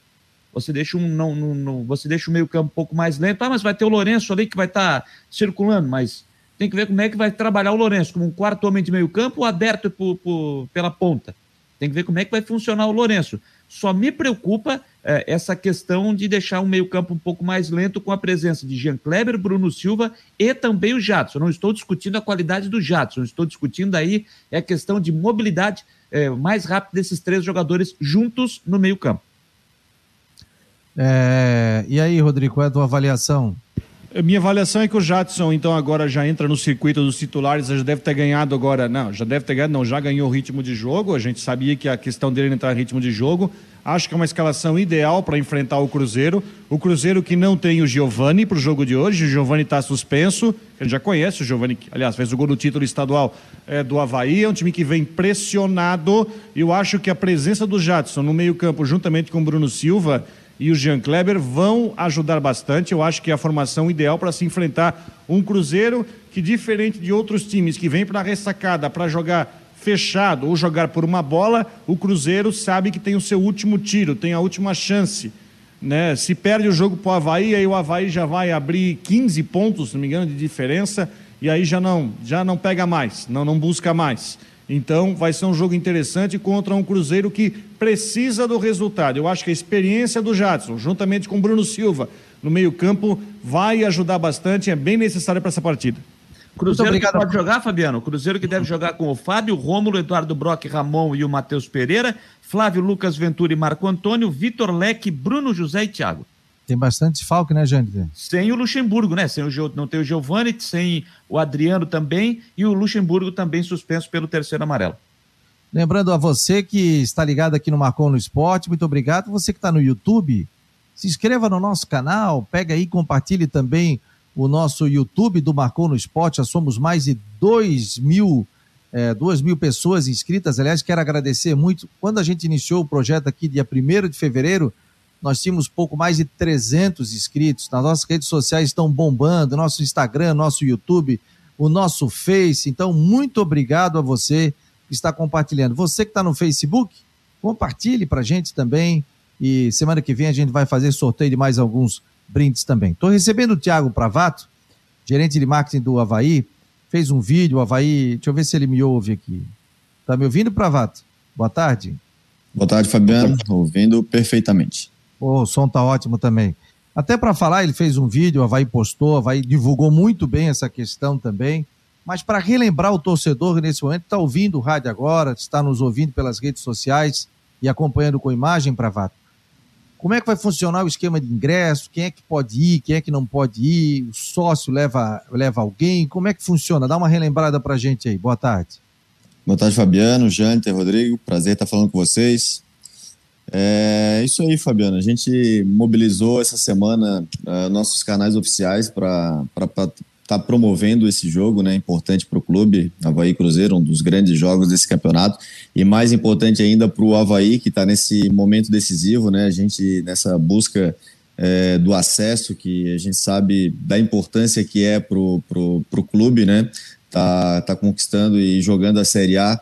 Você deixa um não, não, não você deixa o meio-campo um pouco mais lento. Ah, mas vai ter o Lourenço ali que vai estar tá circulando, mas tem que ver como é que vai trabalhar o Lourenço, como um quarto homem de meio-campo aberto por, por, pela ponta. Tem que ver como é que vai funcionar o Lourenço. Só me preocupa é, essa questão de deixar o meio-campo um pouco mais lento com a presença de Jean Kleber, Bruno Silva e também o Jadson. Não estou discutindo a qualidade do Jadson, estou discutindo aí é a questão de mobilidade é, mais rápida desses três jogadores juntos no meio-campo. É, e aí, Rodrigo, qual é a tua avaliação? Minha avaliação é que o Jadson, então, agora já entra no circuito dos titulares, já deve ter ganhado agora. Não, já deve ter ganhado, não, já ganhou o ritmo de jogo. A gente sabia que a questão dele entrar em ritmo de jogo. Acho que é uma escalação ideal para enfrentar o Cruzeiro. O Cruzeiro que não tem o Giovani para o jogo de hoje. O Giovani está suspenso. A gente já conhece o Giovani, que, aliás, fez o gol no título estadual é, do Havaí. É um time que vem pressionado. Eu acho que a presença do Jadson no meio-campo, juntamente com o Bruno Silva e o Jean Kleber vão ajudar bastante. Eu acho que é a formação ideal para se enfrentar um Cruzeiro que, diferente de outros times que vem para a ressacada para jogar fechado ou jogar por uma bola, o Cruzeiro sabe que tem o seu último tiro, tem a última chance. Né? Se perde o jogo para o Havaí, aí o Havaí já vai abrir 15 pontos, se não me engano, de diferença, e aí já não, já não pega mais, não, não busca mais. Então, vai ser um jogo interessante contra um Cruzeiro que precisa do resultado. Eu acho que a experiência do Jadson, juntamente com Bruno Silva, no meio-campo vai ajudar bastante, é bem necessário para essa partida. Cruzeiro obrigado, que pode jogar, Fabiano? Cruzeiro que deve jogar com o Fábio, Rômulo, Eduardo Brock, Ramon e o Matheus Pereira, Flávio Lucas Ventura e Marco Antônio, Vitor Leque, Bruno José e Thiago. Tem bastante falque, né, Jânio? Sem o Luxemburgo, né? Sem o, não tem o Giovani, sem o Adriano também e o Luxemburgo também suspenso pelo terceiro amarelo. Lembrando a você que está ligado aqui no Marcon no Esporte, muito obrigado. Você que está no YouTube, se inscreva no nosso canal, pega aí, compartilhe também o nosso YouTube do Marcon no Esporte. Já somos mais de 2 mil, é, 2 mil pessoas inscritas. Aliás, quero agradecer muito. Quando a gente iniciou o projeto aqui, dia 1 de fevereiro, nós tínhamos pouco mais de 300 inscritos. Nas nossas redes sociais estão bombando, nosso Instagram, nosso YouTube, o nosso Face. Então, muito obrigado a você que está compartilhando. Você que está no Facebook, compartilhe para a gente também. E semana que vem a gente vai fazer sorteio de mais alguns brindes também. Estou recebendo o Thiago Pravato, gerente de marketing do Havaí. Fez um vídeo, o Havaí. Deixa eu ver se ele me ouve aqui. Está me ouvindo, Pravato? Boa tarde. Boa tarde, Fabiano. Ouvindo perfeitamente. O som tá ótimo também. Até para falar, ele fez um vídeo, a Havaí postou, Havaí divulgou muito bem essa questão também. Mas para relembrar o torcedor que nesse momento está ouvindo o rádio agora, está nos ouvindo pelas redes sociais e acompanhando com imagem, Pravato, como é que vai funcionar o esquema de ingresso? Quem é que pode ir? Quem é que não pode ir? O sócio leva, leva alguém? Como é que funciona? Dá uma relembrada para gente aí. Boa tarde. Boa tarde, Fabiano, Jante, Rodrigo. Prazer estar falando com vocês. É isso aí, Fabiano. A gente mobilizou essa semana uh, nossos canais oficiais para estar tá promovendo esse jogo, né? Importante para o clube, Havaí Cruzeiro, um dos grandes jogos desse campeonato. E mais importante ainda para o Havaí, que está nesse momento decisivo, né? A gente, nessa busca é, do acesso, que a gente sabe da importância que é para o pro, pro clube, né? Tá, tá conquistando e jogando a Série A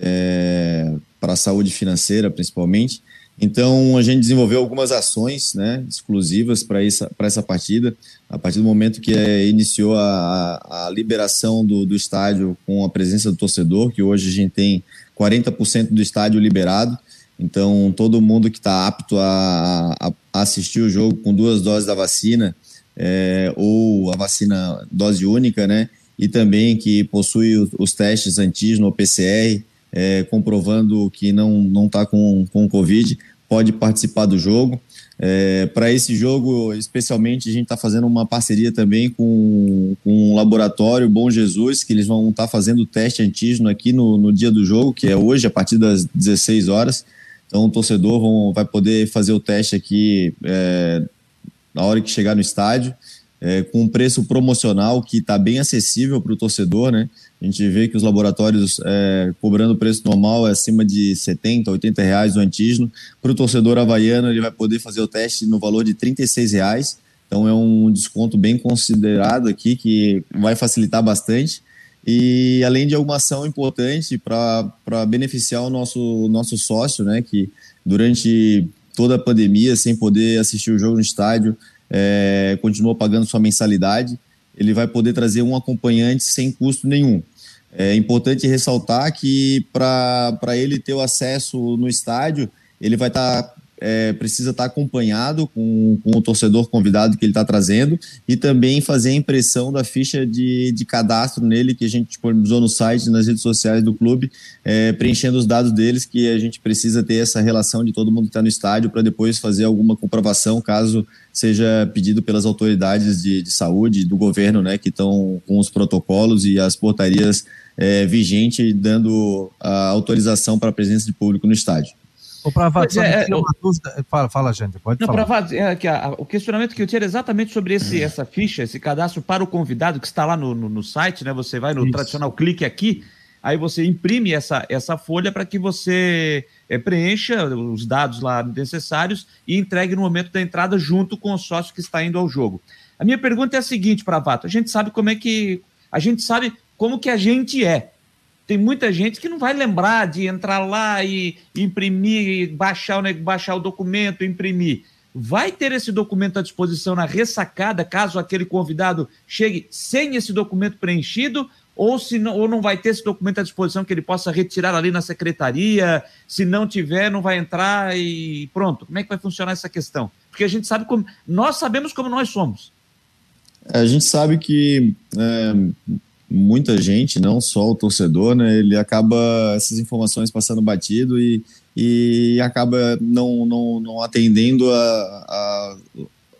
é, para a saúde financeira, principalmente. Então, a gente desenvolveu algumas ações né, exclusivas para essa, essa partida. A partir do momento que é, iniciou a, a liberação do, do estádio com a presença do torcedor, que hoje a gente tem 40% do estádio liberado. Então, todo mundo que está apto a, a, assistir o jogo com duas doses da vacina, é, ou a vacina dose única, né? E também que possui os, os testes antígeno ou PCR, é, comprovando que não está com, com Covid, pode participar do jogo. É, Para esse jogo, especialmente, a gente está fazendo uma parceria também com, com o laboratório Bom Jesus, que eles vão estar tá fazendo o teste antígeno aqui no, no dia do jogo, que é hoje, a partir das 16 horas. Então, o torcedor vão, vai poder fazer o teste aqui é, na hora que chegar no estádio é, com um preço promocional que está bem acessível para o torcedor, né? A gente vê que os laboratórios é, cobrando preço normal é acima de 70, 80 reais o antígeno. Para o torcedor havaiano, ele vai poder fazer o teste no valor de 36 reais. Então é um desconto bem considerado aqui que vai facilitar bastante. E além de alguma ação importante para beneficiar o nosso, nosso sócio, né? Que durante toda a pandemia, sem poder assistir o jogo no estádio, é, continuou pagando sua mensalidade, ele vai poder trazer um acompanhante sem custo nenhum. É importante ressaltar que para ele ter o acesso no estádio, ele vai estar tá é, precisa estar acompanhado com, com o torcedor convidado que ele está trazendo e também fazer a impressão da ficha de, de cadastro nele que a gente disponibilizou no site, nas redes sociais do clube, é, preenchendo os dados deles, que a gente precisa ter essa relação de todo mundo que está no estádio para depois fazer alguma comprovação, caso seja pedido pelas autoridades de, de saúde do governo, né, que estão com os protocolos e as portarias é, vigentes, dando a autorização para a presença de público no estádio. O Pravado, é, é, uma dúvida. Fala, fala, gente, pode não, falar. É, que a, o questionamento que eu tinha era exatamente sobre esse, essa ficha, esse cadastro para o convidado que está lá no, no, no site, né? Você vai no Isso. tradicional clique aqui, aí você imprime essa, essa folha para que você é, preencha os dados lá necessários e entregue no momento da entrada junto com o sócio que está indo ao jogo. A minha pergunta é a seguinte, Pravato, a gente sabe como é que... A gente sabe como que a gente é tem muita gente que não vai lembrar de entrar lá e imprimir, baixar o, baixar o documento, imprimir. Vai ter esse documento à disposição na ressacada, caso aquele convidado chegue sem esse documento preenchido, ou se não, ou não vai ter esse documento à disposição que ele possa retirar ali na secretaria, se não tiver, não vai entrar e pronto. Como é que vai funcionar essa questão? Porque a gente sabe como. Nós sabemos como nós somos. É, a gente sabe que é, muita gente, não só o torcedor, né, ele acaba essas informações passando batido e, e acaba não, não, não atendendo a, a,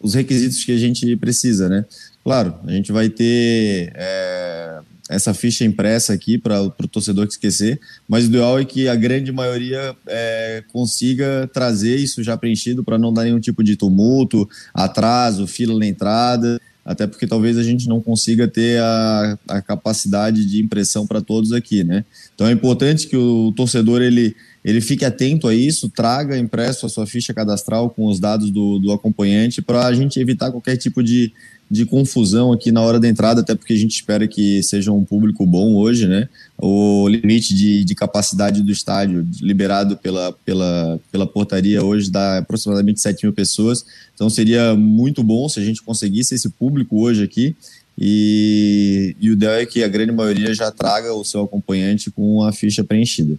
os requisitos que a gente precisa, né? Claro, a gente vai ter é, essa ficha impressa aqui para o torcedor que esquecer, mas o ideal é que a grande maioria é, consiga trazer isso já preenchido para não dar nenhum tipo de tumulto, atraso, fila na entrada até porque talvez a gente não consiga ter a, a capacidade de impressão para todos aqui, né? Então é importante que o torcedor ele, ele fique atento a isso, traga impresso a sua ficha cadastral com os dados do, do acompanhante para a gente evitar qualquer tipo de, de confusão aqui na hora da entrada, até porque a gente espera que seja um público bom hoje, né? O limite de, de capacidade do estádio liberado pela, pela, pela portaria hoje dá aproximadamente 7 mil pessoas, então seria muito bom se a gente conseguisse esse público hoje aqui. E, e o ideal é que a grande maioria já traga o seu acompanhante com a ficha preenchida.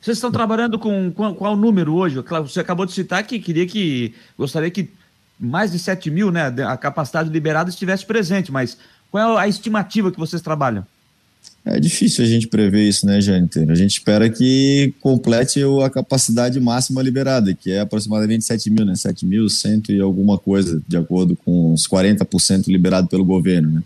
Vocês estão trabalhando com, com qual número hoje? Você acabou de citar que queria que gostaria que mais de 7 mil, né, a capacidade liberada estivesse presente, mas qual é a estimativa que vocês trabalham? É difícil a gente prever isso, né, Jâniter? A gente espera que complete a capacidade máxima liberada, que é aproximadamente 7 mil, né? 7 mil, cento e alguma coisa, de acordo com os 40% liberado pelo governo, né?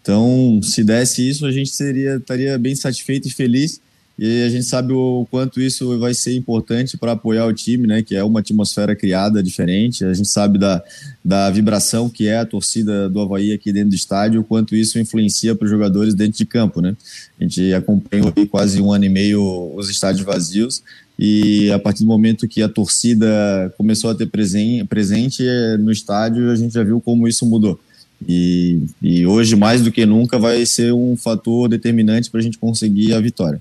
Então, se desse isso, a gente seria, estaria bem satisfeito e feliz e a gente sabe o quanto isso vai ser importante para apoiar o time, né? Que é uma atmosfera criada diferente. A gente sabe da, da vibração que é a torcida do Havaí aqui dentro do estádio, o quanto isso influencia para os jogadores dentro de campo, né? A gente acompanhou quase um ano e meio os estádios vazios e a partir do momento que a torcida começou a ter presen presente no estádio, a gente já viu como isso mudou. E, e hoje, mais do que nunca, vai ser um fator determinante para a gente conseguir a vitória.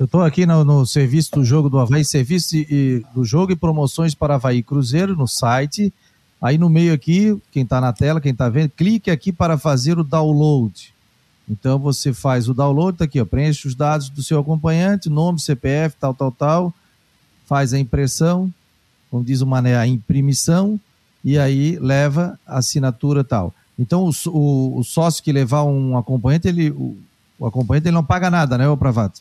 Eu estou aqui no, no, serviço do jogo do Havaí, serviço e, do jogo e promoções para Havaí Cruzeiro no site. Aí no meio aqui, quem está na tela, quem está vendo, clique aqui para fazer o download. Então você faz o download, tá aqui, ó, preenche os dados do seu acompanhante, nome, CPF, tal, tal, tal, faz a impressão, como diz o Mané, a imprimição, e aí leva a assinatura tal. Então o, o, o sócio que levar um acompanhante, ele, o, o acompanhante ele não paga nada, né, ô Pravato?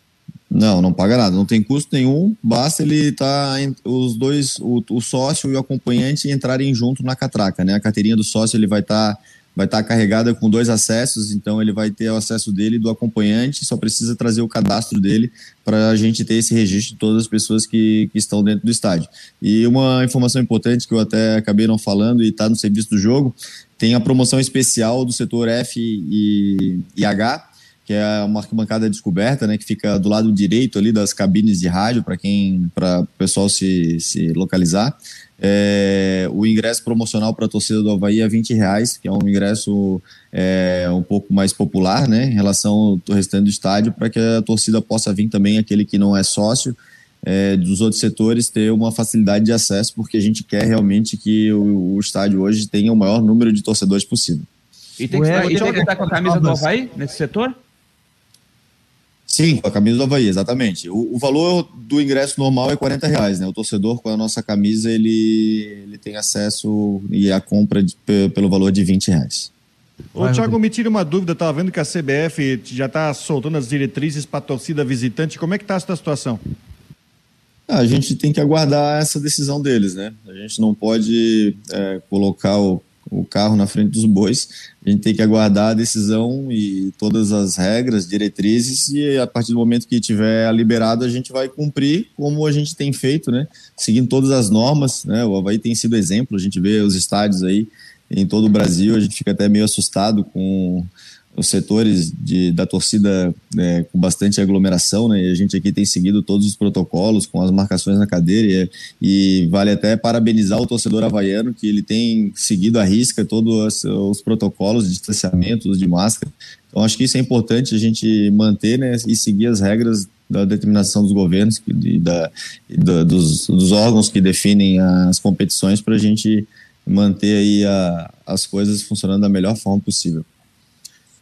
Não, não paga nada, não tem custo nenhum, basta ele estar, tá, os dois, o, o, sócio e o acompanhante entrarem junto na catraca, né? A carteirinha do sócio ele vai estar tá, vai estar tá carregada com dois acessos, então ele vai ter o acesso dele e do acompanhante, só precisa trazer o cadastro dele para a gente ter esse registro de todas as pessoas que, que estão dentro do estádio. E uma informação importante que eu até acabei não falando e está no serviço do jogo, tem a promoção especial do setor F e, e H, que é uma arquibancada descoberta, né, que fica do lado direito ali das cabines de rádio, para quem, para o pessoal se, se localizar. É, o ingresso promocional para a torcida do Havaí é 20 reais, que é um ingresso é, um pouco mais popular, né, em relação ao restante do estádio, para que a torcida possa vir também, aquele que não é sócio, é, dos outros setores, ter uma facilidade de acesso, porque a gente quer realmente que o, o estádio hoje tenha o maior número de torcedores possível. E tem que, estar, e tem que estar com a camisa do Havaí nesse setor? Sim, com a camisa do Havaí, exatamente. O, o, valor do ingresso normal é 40 reais, né? O torcedor com a nossa camisa, ele, ele tem acesso e a compra de, pelo valor de 20 reais. Ô, Thiago, me tira uma dúvida, estava vendo que a CBF já está soltando as diretrizes para a torcida visitante, como é que está essa situação? Ah, a gente tem que aguardar essa decisão deles, né? A gente não pode é, colocar o o carro na frente dos bois. A gente tem que aguardar a decisão e todas as regras, diretrizes, e a partir do momento que tiver liberado, a gente vai cumprir como a gente tem feito, né? Seguindo todas as normas, né? O Havaí tem sido exemplo, a gente vê os estádios aí em todo o Brasil, a gente fica até meio assustado com os setores de, da torcida né, com bastante aglomeração, né? E a gente aqui tem seguido todos os protocolos com as marcações na cadeira e, e vale até parabenizar o torcedor havaiano que ele tem seguido à risca todos os, os protocolos de distanciamento, de máscara. Então acho que isso é importante a gente manter, né? E seguir as regras da determinação dos governos e da, e da dos, dos, órgãos que definem as competições para a gente manter aí a, as coisas funcionando da melhor forma possível.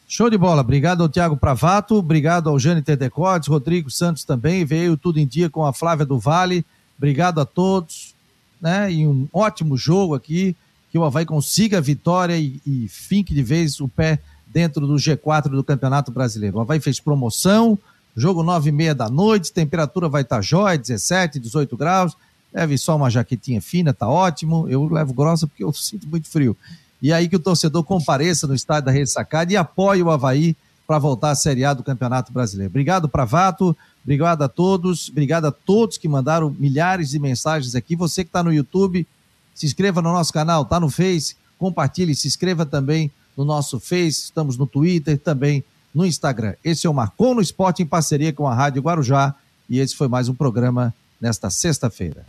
Show de bola. Obrigado ao Tiago Pravato, obrigado ao Jânio Tedecotes, Rodrigo Santos também, veio tudo em dia com a Flávia do Vale. Obrigado a todos, né? E um ótimo jogo aqui, que o Havaí consiga a vitória e, e finque de vez o pé dentro do G4 do Campeonato Brasileiro. O Havaí fez promoção, jogo nove e meia da noite, temperatura vai estar jóia, 17, 18 graus, leve só uma jaquetinha fina, tá ótimo. Eu levo grossa porque eu sinto muito frio e aí que o torcedor compareça no estádio da Rede Sacada e apoie o Havaí para voltar à Série A do Campeonato Brasileiro. Obrigado, Pravato. Obrigado a todos. Obrigado a todos que mandaram milhares de mensagens aqui. Você que está no YouTube, se inscreva no nosso canal, está no Face, compartilhe, se inscreva também no nosso Face, estamos no Twitter, também no Instagram. Esse é o Marcou no Esporte em parceria com a Rádio Guarujá e esse foi mais um programa nesta sexta-feira.